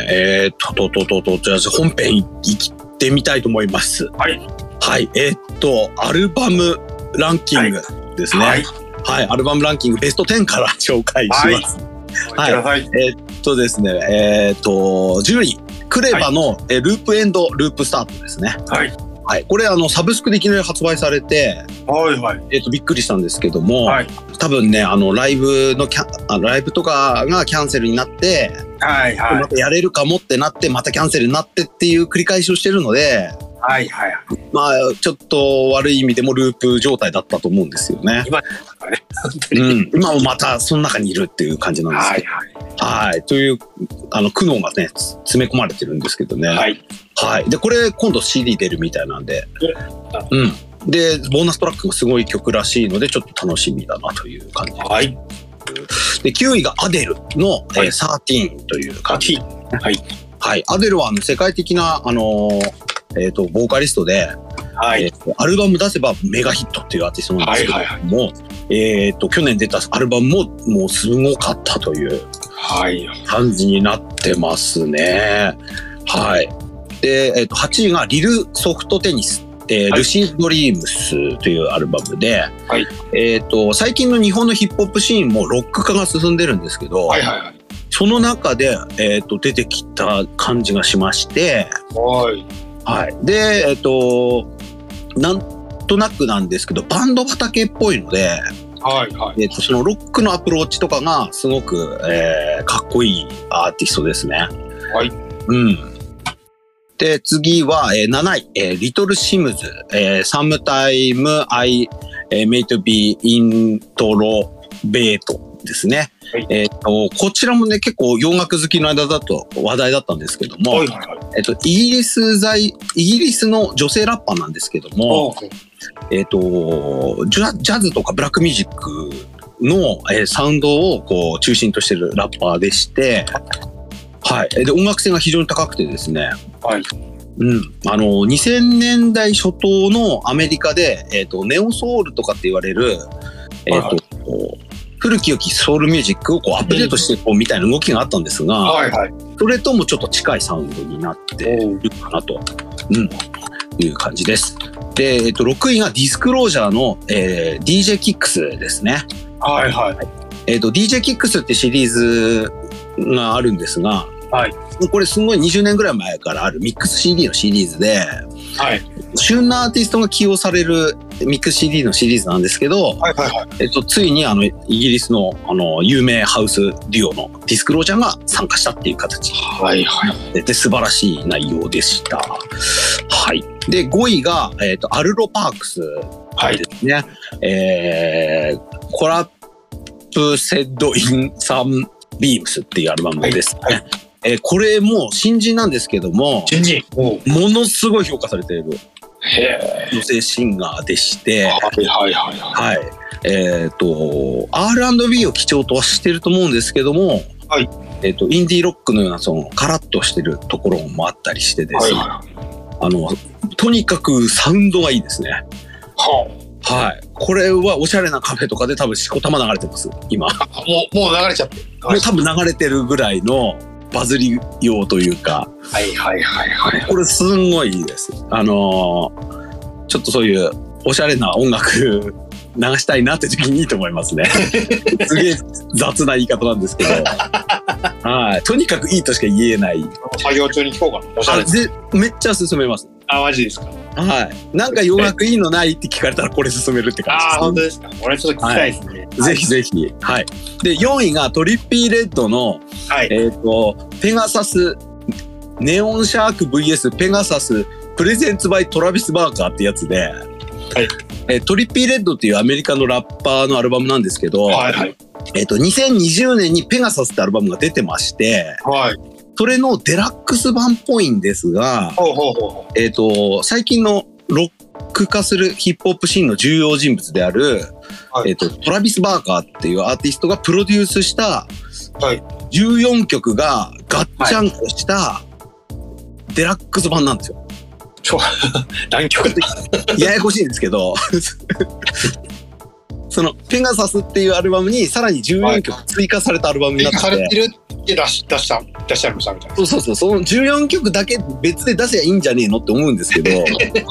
えっ、と、と、と、と、と、じゃあ本編い行ってみたいと思います。はい。はい、えっ、と、アルバムランキングですね。ははいい。アルバムランキングベスト10から紹介します。はいはい。えっとですね、えっ、と、10位、クレバの、えループエンド、ループスタートですね。はい。はい。これ、あの、サブスクでいきなり発売されて、はいはい。えっ、と、びっくりしたんですけども、はい多分ね、あの、ライブのキャン、あのライブとかがキャンセルになって、はいはいま。たやれるかもってなって、またキャンセルになってっていう繰り返しをしてるので、はいはい。まあ、ちょっと悪い意味でもループ状態だったと思うんですよね。本当に。うん。今もまたその中にいるっていう感じなんですけど。はいはい。はい。という、あの、苦悩がね、つ詰め込まれてるんですけどね。はい。はい。で、これ今度 CD 出るみたいなんでえ。うん。で、ボーナストラックがすごい曲らしいので、ちょっと楽しみだなという感じ。はい。で、9位がアデルの、はいえー、13という感じ。はい。はい。アデルはあの世界的な、あのーえっ、と、ボーカリストで、はい。えーとアルバム出せばメガヒットっていうアーティストなんですけども、はいはいえっ、と、去年出たアルバムももうすごかったというはい。感じになってますね。はい。で、えっ、と、8位がリルソフトテニス。えーはいルシードリームスというアルバムで、はいえっ、と、最近の日本のヒップホップシーンもロック化が進んでるんですけど、はいはいはい。その中で、えっ、と、出てきた感じがしまして、はい。はい。で、えっ、と、なんとなくなんですけど、バンド畑っぽいので、はいはい。えっ、と、そのロックのアプローチとかがすごく、えーかっこいいアーティストですね。はい。うん。で、次は、えー7位、えーリトルシムズ、えー、Sometime I えー May to be introvert ですね。はいえっ、と、こちらもね、結構洋楽好きの間だと話題だったんですけども、はいはいはい。えっと、イギリス在、イギリスの女性ラッパーなんですけども、えっと、ジャジャズとかブラックミュージックの、えーサウンドをこう中心としてるラッパーでして、はい。で、音楽性が非常に高くてですね、はい。うん。あの、2000年代初頭のアメリカで、えっと、ネオソウルとかって言われる、えっはいと、こう古き良きソウルミュージックをこうアップデートしていこうみたいな動きがあったんですが、はいはい。それともちょっと近いサウンドになっているかなと、うん、いう感じです。で、えっと、6位がディスクロージャーの、えー DJ キックスですね。はいはい。えっと、DJ キックスってシリーズがあるんですが、はいこれすごい20年ぐらい前からあるミックス CD のシリーズで、はい。旬なアーティストが起用されるミックス CD のシリーズなんですけど、はいはいはい。えっと、ついにあの、イギリスのあの、有名ハウスデュオのディスクロージャーが参加したっていう形はいはい。でで素晴らしい内容でした。はい。で、5位が、えっ、と、アルロパークスはいですね。えー、コラプセッド・イン・サン・ビームスっていうアルバムですね。はいはえーこれも新人なんですけども、新人。おものすごい評価されている。女性シンガーでして、はいはいはいははい。えっ、と、R&B を基調とはしてると思うんですけども、はいえっ、と、インディーロックのような、その、カラッとしてるところもあったりしてですね、あの、とにかくサウンドがいいですね。い。ははい。これはおしゃれなカフェとかで多分しこたま流れてます、今。もう、もう流れちゃって。う多分流れてるぐらいのバズりようというか、はいはいはいはい。これすんごいいいです。あのーちょっとそういうおしゃれな音楽流したいなって時にいいと思いますね。すげえ雑な言い方なんですけど。はい。とにかくいいとしか言えない。作業中に聞こうかな。おしゃあれです。でめっちゃ勧めます。あ、マジですか？はい。なんか洋楽いいのないって聞かれたらこれ勧めるって感ああ、本じで当ですか？俺ちょっと聞きたいですね。す。ぜひぜひ。はい。で、4位がトリッピーレッドの、はい。えっ、と、ペガサス、ネオンシャーク VS ペガサスプレゼンツバイトラビス・バーカーってやつで、えートリッピーレッドっていうアメリカのラッパーのアルバムなんですけど、はいはい。えっ、と、2020年にペガサスってアルバムが出てまして、はい。それのデラックス版っぽいんですが、ほうほうほうほえっ、と、最近のロック化するヒップホップシーンの重要人物である、はいえっ、と、トラビス・バーカーっていうアーティストがプロデュースしたはい14曲がガッチャンコしたデラックス版なんですよ。う。南極で。ややこしいんですけど、そのペガサスっていうアルバムにさらに14曲追加されたアルバムになってて、されてるって出し出した、出しましたみたいな。そうそうそう、その14曲だけ別で出せばいいんじゃねえのって思うんですけど、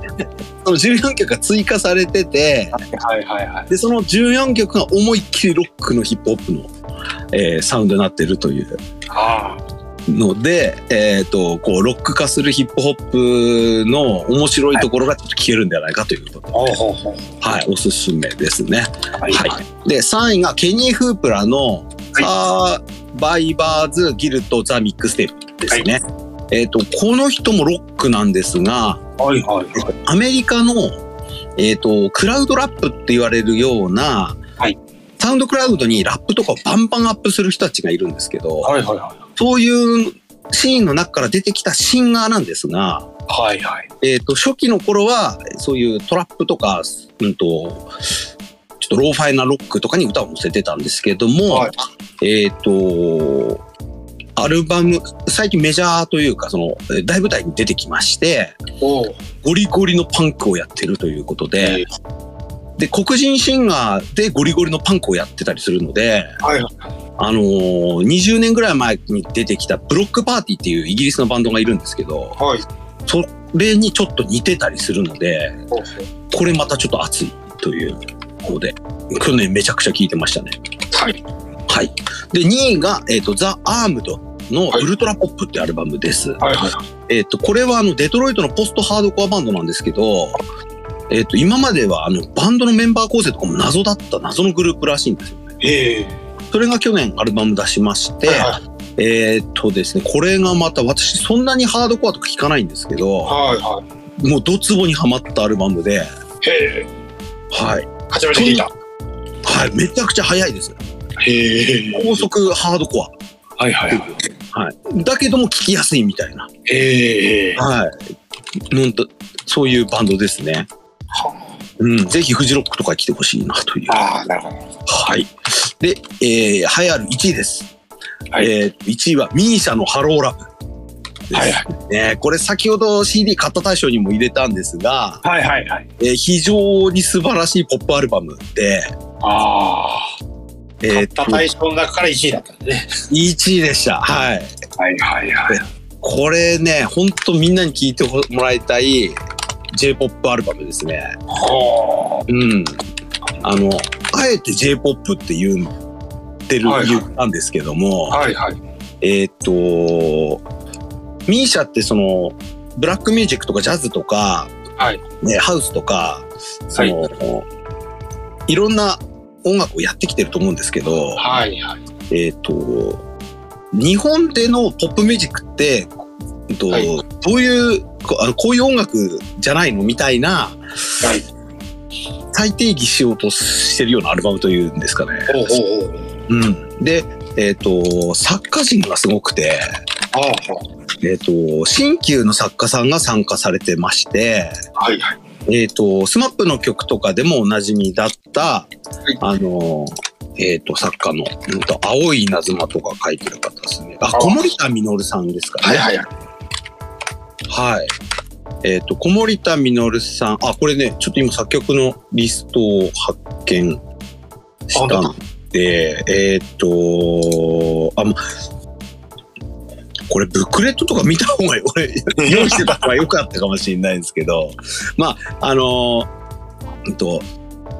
その14曲が追加されてて、はいはいはい。で、その14曲が思いっきりロックのヒップホップの、えーサウンドになってるという。あので、えっ、と、こう、ロック化するヒップホップの面白いところがちょっと聞けるんではないかということで、あ。ほうほうほう。はい、おすすめですね。はいはい。で、3位がケニー・フープラの、サーバイバーズ・ギルト・ザ・ミックステープですね。えっ、と、この人もロックなんですが、はいはいアメリカの、えっ、と、クラウドラップって言われるような、はいサウンドクラウドにラップとかをバンバンアップする人たちがいるんですけど、はいはいはそういうシーンの中から出てきたシンガーなんですが、い。はいはい。えっ、と、初期の頃は、そういうトラップとか、うんと、ちょっとローファイなロックとかに歌を載せてたんですけども、はいえっ、と、アルバム、最近メジャーというか、その、え大舞台に出てきまして、ゴリゴリのパンクをやってるということで、で、黒人シンガーでゴリゴリのパンクをやってたりするので、はいはい。あのー20年ぐらい前に出てきたブロックパーティーっていうイギリスのバンドがいるんですけど、はい。それにちょっと似てたりするので、これまたちょっと熱いというので、去年めちゃくちゃ聴いてましたね。はい。はい。で、2位が、えっ、と、ザ・アームドのウルトラポップってアルバムです。はいはい。えっ、と、これはあの、デトロイトのポストハードコアバンドなんですけど、えっ、と、今まではあの、バンドのメンバー構成とかも謎だった謎のグループらしいんですよね。ええ。それが去年アルバム出しまして、はいえっ、とですね、これがまた私そんなにハードコアとか聞かないんですけど、はいはい。もうドツボにはまったアルバムで、へえ。はい。初めて聞いた。はい。めちゃくちゃ速いです。へえ。高速ハードコア。はいはいはい。はい。だけども聞きやすいみたいな。へえ。はい。なんと、そういうバンドですね。うん。ぜひフジロックとか来てほしいなという。ああ、なるほど。はい。で、えー、栄えある1位です。はいえー、1位はミーシャのハローラブ。はいはい。ね、これ先ほど CD 買った大賞にも入れたんですが、はいはいはい。えー非常に素晴らしいポップアルバムで、ああ。えー買った対象の中から1位だったんでね。1位でした。はい。はいはいはい。これね、ほんとみんなに聴いてもらいたい J-POP アルバムですね。はうん。あの、あえて J-POP って言ってる、はいはい言ったんですけども、あ。はいはい。えーっと、ミーシャってその、ブラックミュージックとかジャズとか、はいね、ハウスとか、その、い、ろんな音楽をやってきてると思うんですけど、はいはい。えーっと、日本でのポップミュージックって、とはいどういうこあの、こういう音楽じゃないのみたいな、はい。再定義しようとしてるようなアルバムというんですかね。ほうほうほう。うん。で、えっ、と、作家陣がすごくて、ああ。えっ、と、新旧の作家さんが参加されてまして、はいはい。えっ、と、スマップの曲とかでもおなじみだった、あの、えっ、と、作家の、青い稲妻とか書いてる方ですね。あ、あ小森田実さんですかね。はいはい。はい。えっ、と、小森田実さん、あ、これね、ちょっと今作曲のリストを発見したんで、えっ、と、あ、まこれブックレットとか見た方がいい。俺、用意してた方が良かったかもしれないんですけど、まあ、あの、うんと、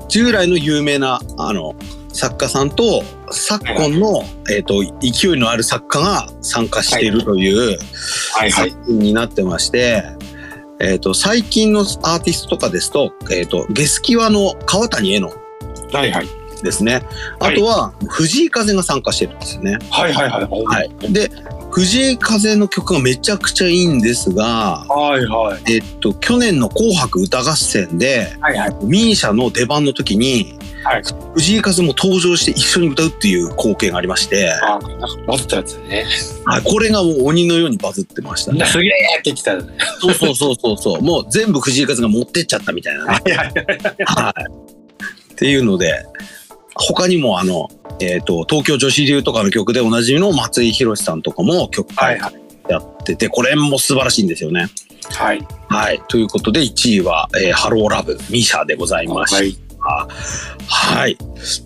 従来の有名な、あの、作家さんと、昨今の、えっ、と、勢いのある作家が参加しているという、はいはい。作品になってまして、えっ、と、最近のアーティストとかですと、えっ、と、ゲスキワの川谷絵音はいはい。ですね。あはいとは、藤井風が参加してるんですよね。はいはいはい。はい。で、藤井風の曲がめちゃくちゃいいんですが、はいはい。えっと、去年の紅白歌合戦で、はいはい。ミーシャの出番の時に、はい藤井風も登場して一緒に歌うっていう光景がありまして、あ、なんかバズったやつね。はいこれがもう鬼のようにバズってましたね。すげえって言ってたよね。そうそうそうそうそう。もう全部藤井風が持ってっちゃったみたいなね。いはいはい。はい。っていうので、他にもあの、えっ、と、東京女子流とかの曲でおなじみの松井宏さんとかも曲はいはい。やってて、これも素晴らしいんですよね。はい。はい。ということで、1位は、えーハローラブ、ミシャでございました。はい。はい。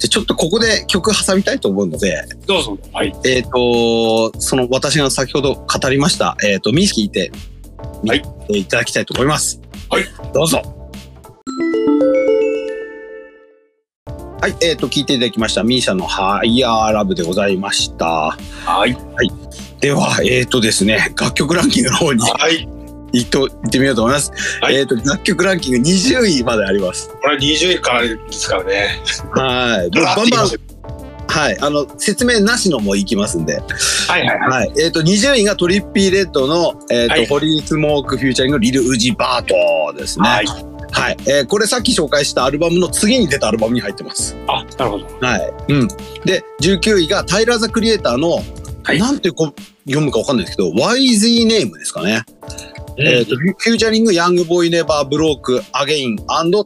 で、ちょっとここで曲挟みたいと思うので、どうぞ。はい。えっ、と、その私が先ほど語りました、えっ、と、ミース聞いて、みはいえーいただきたいと思います。はい。どうぞ。はい、えっ、と、聞いていただきました、ミーシャのハイヤーラブでございました。はい。では、えっ、とですね、楽曲ランキングの方にはい。行っと行ってみようと思います。はいえっ、と、楽曲ランキング20位まであります。これ20位からですからね。はい。ブ ラバンバン。はい。あの、説明なしのも行きますんで。はいはいはい。はい。えっ、と、20位がトリッピーレッドの、えっ、と、はいホリースモークフィーチャリングリル・ウージー・ヴァートですね。ははいい。。えーこれさっき紹介したアルバムの次に出たアルバムに入ってます。あ、なるほど。はい。うん。で、19位がタイラー・ザ・クリエイターの、はいなんてこ読むかわかんないですけど、YZ ネームですかね。えっ、と、フィーチャリング、ヤングボーイ・ネバー・ブローク・アゲイン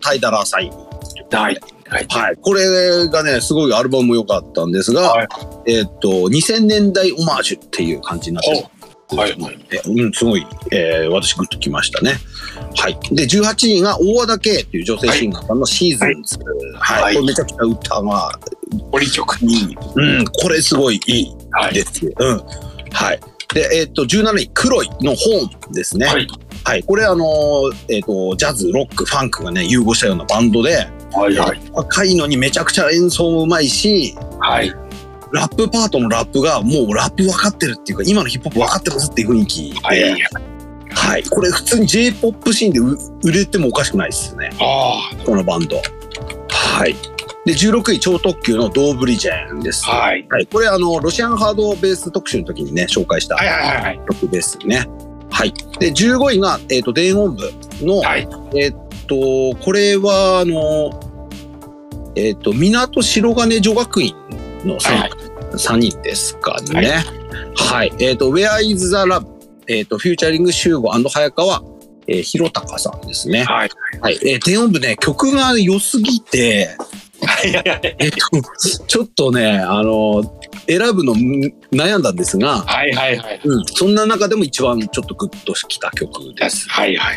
タイダラー・サイン。はい。はい。はい。これがね、すごいアルバムも良かったんですが、はいえっ、と、2000年代オマージュっていう感じになって。はいはい。えうん、すごい、えー私グッときましたね。はい。で、18位が大和田圭っていう女性シンガーさんのシーズンズ。はい。はいこれめちゃくちゃ歌が堀曲。いい。うん、これすごいいいはい。です。うん。はい。で、えっ、と、17位、黒いのホーンですね。はい。はい。これあのーえっ、と、ジャズ、ロック、ファンクがね、融合したようなバンドで、はいはい。若いのにめちゃくちゃ演奏もうまいし、はい。ラップパートのラップがもうラップ分かってるっていうか、今のヒップホップ分かってますっていう雰囲気で、はい。はい。これ普通に J-POP シーンでう売れてもおかしくないですね。あこのバンド。はい。で、16位、超特急のドーブリジェンです。あ。はい。はい。これあの、ロシアンハードベース特集の時にね、紹介したはいはいはい。曲ですね。はい。で、15位が、えっ、と、電音部の、はい。えっ、と、これは、あの、えっ、と、港白金女学院の 3,、はいはい3人ですかね。はい。えっ、と、Where is the Love? えっ、と、フューチャリング集合早川、えー、広高さんですね。はい。はい。えー、電音部ね、曲が良すぎて、はいはいはい。えっ、と、ちょっとね、あの、選ぶのん悩んだんですが、はいはいはい。うん、そんな中でも一番ちょっとグッときた曲です。はいはい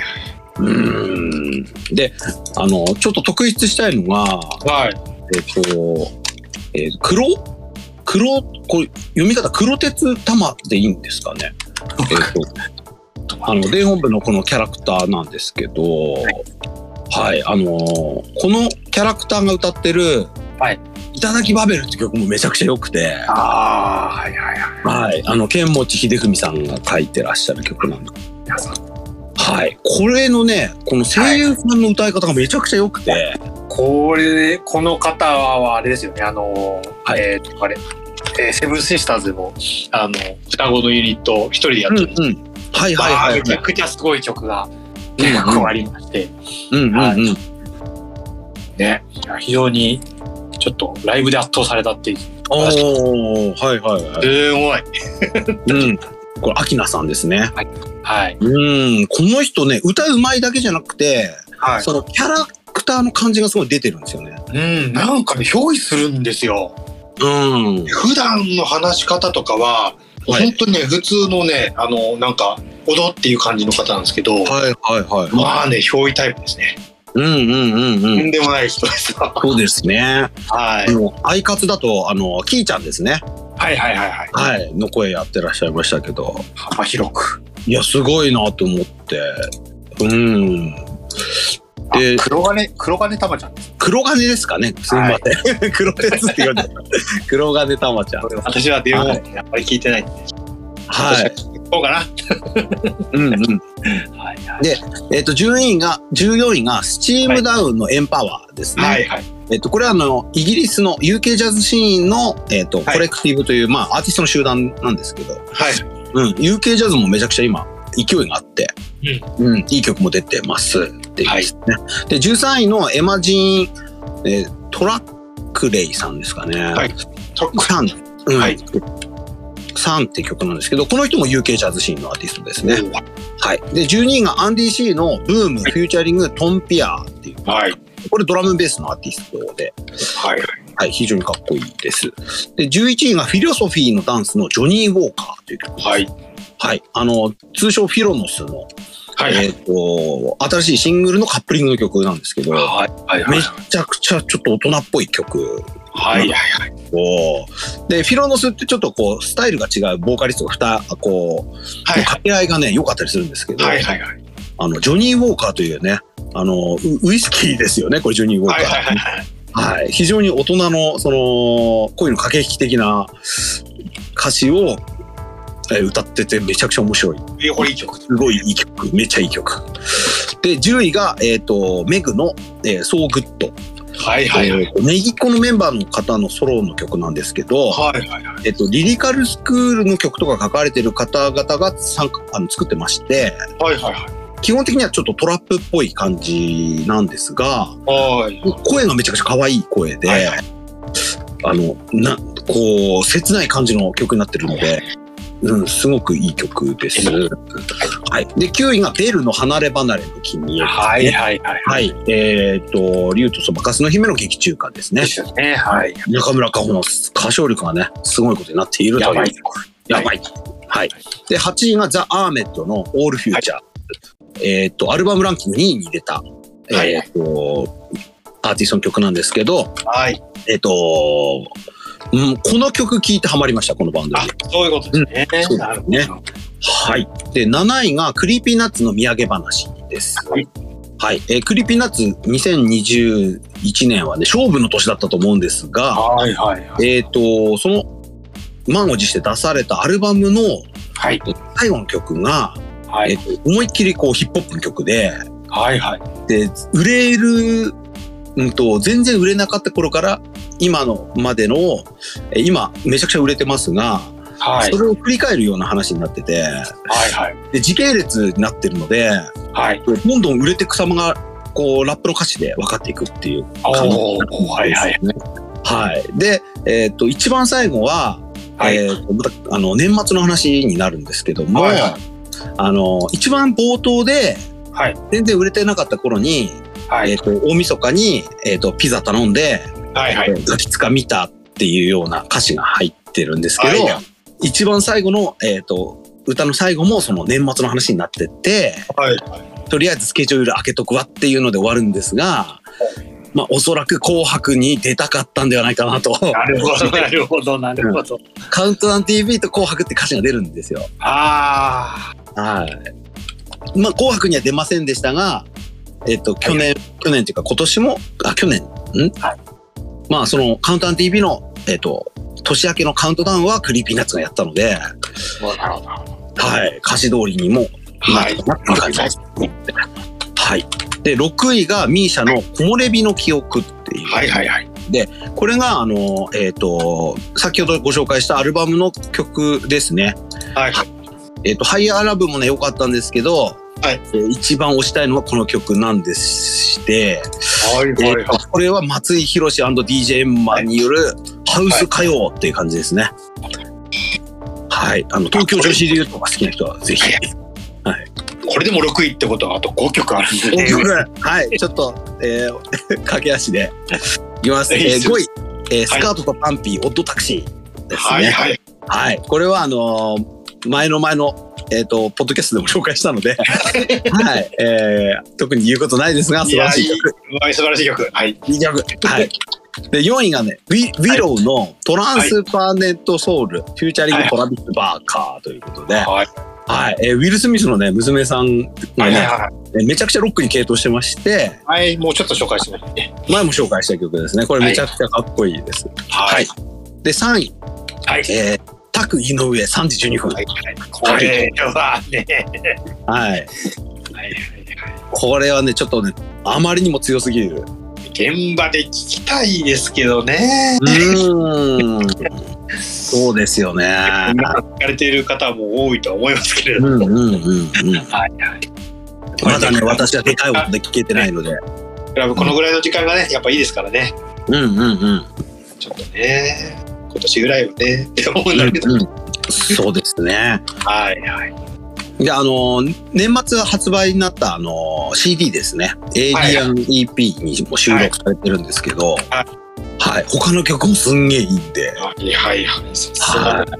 うーん。で、あの、ちょっと特筆したいのが、はい。えっ、と、えー黒？黒、これ、読み方、黒鉄玉でいいんですかね？えっ、と、あの、電音部のこのキャラクターなんですけど、はい、あのーこのキャラクターが歌ってる、はい。いただきバベルって曲もめちゃくちゃ良くて、ああ、はいはいはい。はい、あの、剣持秀文さんが書いてらっしゃる曲なんで皆さん。はい。これのね、この声優さんの歌い方がめちゃくちゃ良くて、これ、この方はあれですよね、あの、はいえーと、あれ、えーセブンシスターズでも、あの、双子のユニット一人でやってるんですうんうん。はいはいまあはい、めちゃくちゃすごい曲がうん結構ありまして、うんうんはうん。ね、いや非常にちょっとライブで圧倒されたっていう。おー、はいはいはい。すごい。うん。これ、アキナさんですね。はい。うん。この人ね、歌うまいだけじゃなくて、はそのキャラクターの感じがすごい出てるんですよね。うん、なんかね、憑依するんですよ。うん。普段の話し方とかは、はい本当にね、普通のね、あの、なんか、踊っていう感じの方なんですけど、はいはいはい。まあね、憑依タイプですね。うんうんうんとうん。んでもない人ですわ。そうですね。はい。もう、アイカツだと、あの、キーちゃんですね。はいはいはいはい。はい。の声やってらっしゃいましたけど。幅広く。いや、すごいなと思って。うん。であ黒金、黒金玉ちゃん。黒金ですかねすみません。黒鉄って言われた。黒金たまちゃん。私は電話やっぱり聞いてないんで。はい。そうかな。うんうん。はいえっ、と、順位が、14位が、スチームダウンのエンパワーですね。はいはい。えっと、これはあの、イギリスの UK ジャズシーンの、えっと、はいコレクティブという、まあ、アーティストの集団なんですけど、はい。うん、UK ジャズもめちゃくちゃ今、勢いがあって、うん、いい曲も出てますっていうですね。で、13位のエマジーン、えーサックレイさんですかね。はいトラックサン、うん、はいサンって曲なんですけど、この人も UK ジャズシーンのアーティストですね。はい。で、12位がアンディ・シーのブーム、フューチャリング、トンピアーっていう。はい。これドラムベースのアーティストで、はい。はい、非常にかっこいいです。で、11位がフィロソフィーのダンスのジョニー・ウォーカーという曲。はい。はい。あの、通称フィロノスの、はい。えっ、と、新しいシングルのカップリングの曲なんですけど、はい。はい。めちゃくちゃちょっと大人っぽい曲はい。はい。を、で、フィロノスってちょっとこう、スタイルが違うボーカリストが二、こう、はい。掛け合いがね、良かったりするんですけど、はい。はい。はい。あの、ジョニー・ウォーカーというね、あの、ウウイスキーですよね、これジョニー・ウォーカー。はい。はい。はい。はい、非常に大人の、その、恋の駆け引き的な歌詞を、えー歌っててめちゃくちゃ面白い。え、これいい曲。すごいいい曲。めっちゃいい曲。で、10位が、えっ、と、メグの、えー、So Good。はい。はい。はい。えーネギっ子のメンバーの方のソロの曲なんですけど、はい。はい。はい。えっ、と、リリカルスクールの曲とか書かれてる方々が参加あの作ってまして、はい。はい。基本的にはちょっとトラップっぽい感じなんですが、はい。声がめちゃくちゃ可愛い声で、はいはあの、な、こう、切ない感じの曲になってるので、うん、すごくいい曲です。はい。で、9位がベルの離れ離れの君へ、はい。はい。はい。はい。えっ、と、竜とそばかすの姫の劇中歌ですねで。すよね。はい。中村佳穂の歌唱力がね、すごいことになっているという。やばい。やばい。はい。で、8位がザ・アーメットのオールフューチャー。えっ、と、アルバムランキング2位に出た、はいえっ、と、アーティストの曲なんですけど、はい。えっ、と、うん、この曲聴いてハマりました、このバンドにあ。、そういうことですね。うんなるほど。ねはい。で、7位がクリーピーナッツの土産話です。はい。はい。えークリーピーナッツ2021年はね、勝負の年だったと思うんですが、はい。はい。はい。えっ、と、その、満を持して出されたアルバムのはい。最後の曲が、はい。えっと思いっきりこうヒップホップの曲で、はい。はい。で、売れる、うんと、全然売れなかった頃から、今のまでの、え今、めちゃくちゃ売れてますが、はいそ。れを振り返るような話になってて、はい。はい。で、時系列になってるので、はい。どんどん売れていく様が、こう、ラップの歌詞で分かっていくっていう感じおーはい。はい。はい。で、えっ、と、一番最後は、はい。えーとまたあの、年末の話になるんですけども、はいはいあの、一番冒頭で、はい。全然売れてなかった頃に、はい。えっ、と、大晦日に、えっ、と、ピザ頼んで、はい。はい。ガキツカ見たっていうような歌詞が入ってるんですけど、はい一番最後の、えっ、と、歌の最後もその年末の話になってって、はい。とりあえずスケジュール開けとくわっていうので終わるんですが、まあ、おそらく紅白に出たかったんではないかなと。なるほど。なるほど。なるほど。カウントダウン TV と紅白って歌詞が出るんですよ。あはい。まあ、紅白には出ませんでしたが、えっ、と、去年、去年というか今年も、あ、去年、ん？はいまあ、その、カウントダウン TV の、えっ、と、年明けのカウントダウンはクリーピーナッツがやったので、あ。なるほど。はい。歌詞通りにも、はいです。はい。で、6位がミーシャの木漏れ日の記憶っていう。はい。はい。はい。これが、あの、えっ、と、先ほどご紹介したアルバムの曲ですね。はい。えっ、と、ハイヤーラブもね、良かったんですけど、はいえー一番推したいのはこの曲なんでして、はい。えーとこれは松井宏 &DJ エンマによるハウス歌謡っていう感じですね。はい。あの、東京女子流とか好きな人はぜひ。これでも6位ってことはあと5曲あるんですね。はい。ちょっと、えー 駆け足でいきます。えー、いいです5位、えースカートとパンピー、オッドタクシーですね。はい。はい。はい。これは、あのー前の前の、えっ、と、ポッドキャストでも紹介したので、はい。えー特に言うことないですが、素晴らしい曲。はい素晴らしい曲。はい。いい曲。はい。で、4位がね、ウィウィローのトランスパーネットソウル、フューチャリングトラビス・バーカーということで、はい。はい。えーウィル・スミスのね、娘さんがはい。ね、めちゃくちゃロックに傾倒してまして、い。はい。もうちょっと紹介しますね。前も紹介した曲ですね。これめちゃくちゃかっこいいです。はい。で、3位、はい。えー、タク井上3時12分。はい。これはね。はい。はい。これはね、ちょっとね、あまりにも強すぎる。現場で聞きたいですけどね。うーん。そうですよね。聞かれている方も多いとは思いますけれども。うんうんうんうん。はいはい。まだね、私はでかい音で聞けてないので。クラブこのぐらいの時間がね、やっぱいいですからね。うんうんうん。ちょっとね、今年ぐらいはね、って思うんだけど。うんうんそうですね。はいはい。で、あの、年末発売になったあの CD ですね。エイリアン EP にも収録されてるんですけど、はいはい。他の曲もすんげえいいんで、はいはいはい。さすがはだい。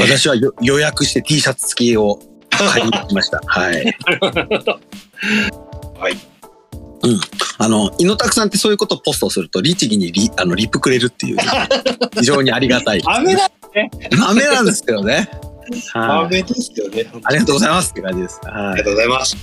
私はよ予約して T シャツ付きを買いに行きました。はい。はい。あの、井野拓さんってそういうことをポストすると、律儀にリあのリプくれるっていう、非常にありがたい。雨だ豆なんですけどね。はい。雨ですよね。ありがとうございますって感じです。はありがとうございます。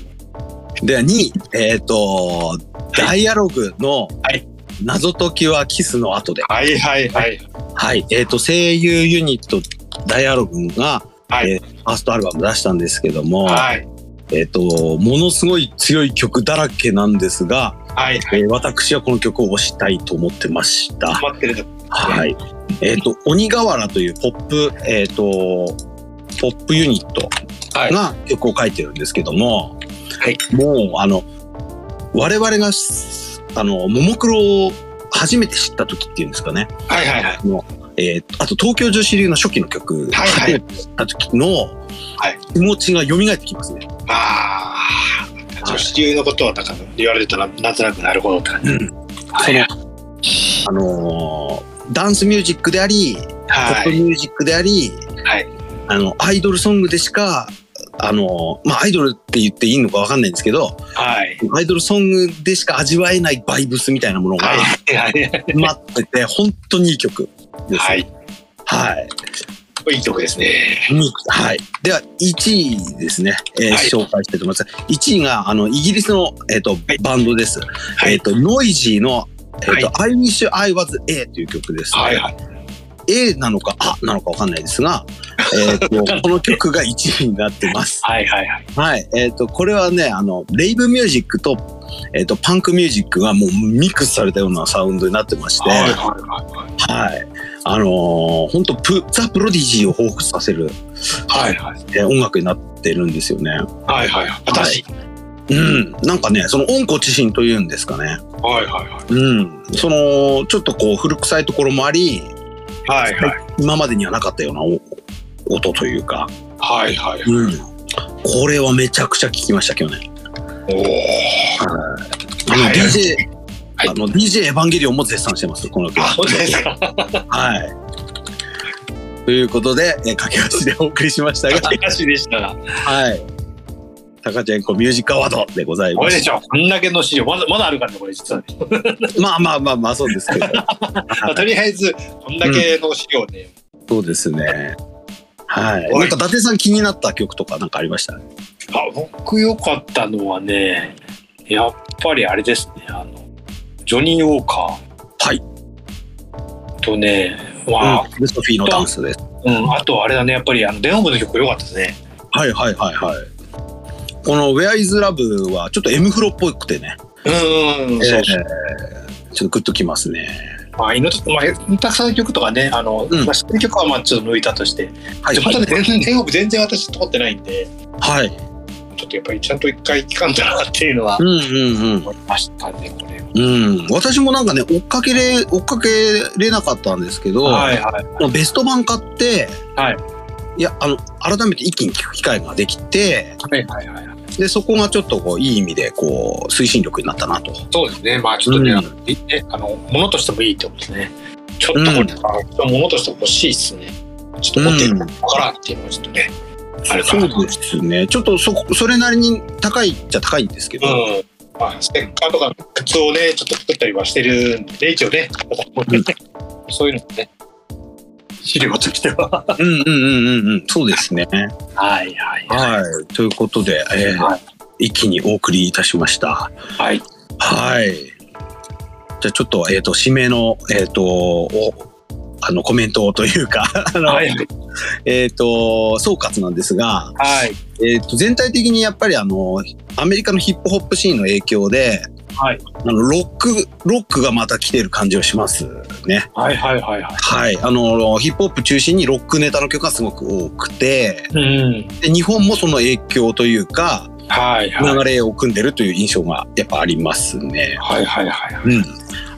い。では2位、えっ、と、ダイアログのはい謎解きはキスの後で。はいはいはい。はい。えっ、と、声優ユニットダイアログが、はいえーファーストアルバム出したんですけども、はい。えっ、と、ものすごい強い曲だらけなんですが、はいはい。えー私はこの曲を推したいと思ってました。待ってると。はい。えっ、と、鬼瓦というポップ、えっ、と、ポップユニットはい。が曲を書いてるんですけども、はいもう、あの、我々が、あの、ももクロを初めて知った時っていうんですかね。はいはいはい。えーあと東京女子流の初期の曲、はいはいた時のはい気持ちが蘇ってきますね。ああ。女子流のことはなんか言われてたらなんとなくなるほどって感じ。うんはいあのーダンスミュージックであり、ポップはい。ミュージックであり、はい。あの、アイドルソングでしか、あのーまあ、アイドルって言っていいのかわかんないんですけど、はい。アイドルソングでしか味わえないバイブスみたいなものがはい。はい。待ってて、本当にいい曲。はい。はい。いい曲ですね。にはい。では、1位ですね。えーはい紹介したいと思います。1位が、あの、イギリスの、えっ、と、はいバンドです。はいえっ、と、ノイジーの、えっ、と、は I wish I was A という曲です、はいはい。A なのか、あなのかわかんないですが、えっ、と、この曲が1位になってます。はいはいはい。はい。えっ、と、これはね、あの、レイブミュージックと、えっ、と、パンクミュージックがもうミックスされたようなサウンドになってまして、はいはい。はいはい。あのー本当プ、ザ・プロディジーを彷彿させる、はいはい。えー音楽になってるんですよね。はいはいはい。私。うん。なんかね、その温故知新というんですかね。はいはいはうん。その、ちょっとこう、古臭いところもあり、い。はいはい。今までにはなかったようなお音というか、はいはい。うん。これはめちゃくちゃ聞きました、去年。おお。あの、はい DJ、はいあの、DJ エヴァンゲリオンも絶賛してます、この曲。あ、本当ですか。はい。ということで、えー駆け足でお送りしましたが、駆け足でしたが。はい。タカチェンコミュージックアワードでございま。これですしょ。こんだけの資料、まだまだあるからね、これ実はね。まあまあまあまあ、そうですけど。ま あとりあえず、こんだけの資料ね。そうですね。はい。なんか伊達さん気になった曲とかなんかありました？あ、僕良かったのはね、やっぱりあれですね、あの、ジョニー・ウォーカはい。ーとね、まあ、うん、ルソフィーのダンスです。うん、あとあれだね、やっぱりあの、電音部の曲良かったですね。はいはいはいはい。この Where is Love はちょっと M フロっぽくてね。うん、そうそう。えーちょっとグッときますね。まあ、犬と、まあ、たくさんの曲とかね、あの、うんまあ、知ってる曲はまあちょっと抜いたとして、はいでまたね、全然、電音部全然私通ってないんで、はい。ちょっとやっぱりちゃんと一回聞かんだなっていうのはうんうん思いましたね、これ。うん。うん。私もなんかね、追っかけれ、追っかけれなかったんですけど、はいはい。ベスト版買って、はい。いや、あの、改めて一気に聞く機会ができて、はいはいはい。で、そこがちょっとこう、いい意味で、こう、推進力になったなと。そうですね。まあちょっとね、うんあのものとしてもいいってことですね。ちょっとこれ、あのものとしても欲しいですね。ちょっと持ってるのかわからんっていうのはちょっとね、あるかそな。うですね。ちょっとそこ、それなりに高いっちゃ高いんですけど、うん。まあ、ステッカーとか靴をね、ちょっと作ったりはしてるんで、ね、一応ね、そういうのもね、資料としては。うんうんうんうんうん、そうですね。はいはいはい。ということで、えーはい一気にお送りいたしました。はい。はい。じゃあちょっと、えっ、と、指名の、えっ、と、お、あの、コメントをというか、あの、はい。えっ、と、総括なんですが、はい。えっ、と、全体的にやっぱりあの、アメリカのヒップホップシーンの影響で、はい。あの、ロック、ロックがまた来てる感じがしますね。はいはいはいはい。はい。あの、ヒップホップ中心にロックネタの曲がすごく多くて、うん。で日本もその影響というか、はいはい。流れを組んでるという印象がやっぱありますね。はいはいはい。うん。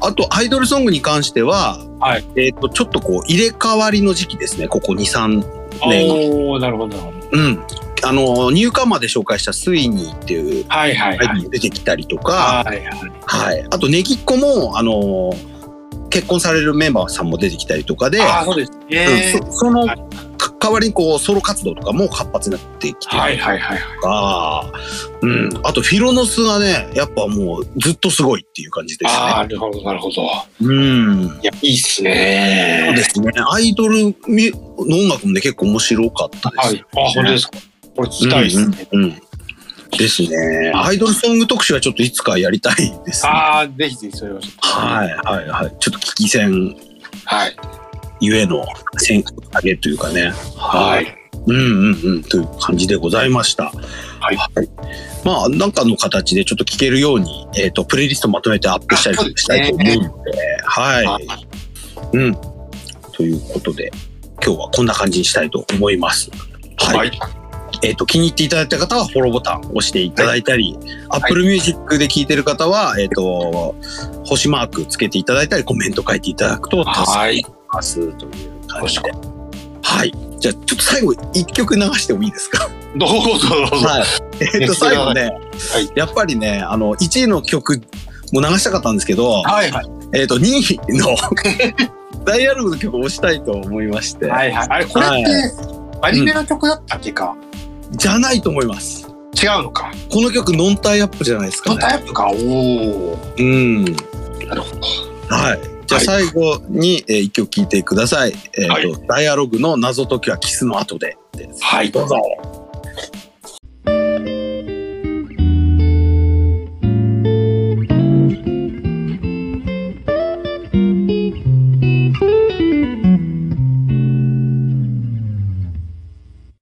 あと、アイドルソングに関しては、はいえっ、と、ちょっとこう、入れ替わりの時期ですね。ここ2、3年。おおなるほど。うん。あの、ニューカマーで紹介したスイニーっていうはいはいはい。アイドル出てきたりとか、はいはい。はい。あと、ネギっ子も、あの、結婚されるメンバーさんも出てきたりとかで、ああ、そうですね。うんそその代わりにこうソロ活動とかも活発になってきてはいはいはい。とか、うん、あとフィロノスがねやっぱもうずっとすごいっていう感じですああ、ね。なるほどなるほど。うん、いや、いいっすそうね。ですね。アイドルみの音楽もね結構面白かったです。はい。あ、本当ですか。これ聞きたいですね。うんうんうんですね。アイドルソング特集はちょっといつかやりたいですね。ああ、ぜひぜひそれを。はいはいはい。ちょっと危機戦はい。ゆえの戦上げというかね。はい。うんうんうんという感じでございました。はいまあ、なんかの形でちょっと聞けるように、えっ、と、プレイリストまとめてアップしたりしたいと思うので、はい。はいうん。ということで、今日はこんな感じにしたいと思います。はい。はい。えっ、と、気に入っていただいた方はフォローボタンを押していただいたり、Apple Music で聞いてる方は、えっ、と、星マークつけていただいたり、コメント書いていただくと助かりますという感じで。はい。じゃあ、ちょっと最後、一曲流してもいいですか？どうぞどうぞ。はい。えっ、と、最後ね、はいやっぱりね、あの、1位の曲も流したかったんですけど、はいはい。えっ、と、2位の ダイアログの曲を押したいと思いまして、はいはい。あれ、これって、アニメの曲だったっけか？じゃないと思います。違うのか。この曲、ノンタイアップじゃないですかのね。タイプか。おお。うん。なるほど。はい。じゃあはい最後に、えー一曲聴いてください。えっ、と、はいダイアログの謎解きはキスの後でです。はい。どうぞ。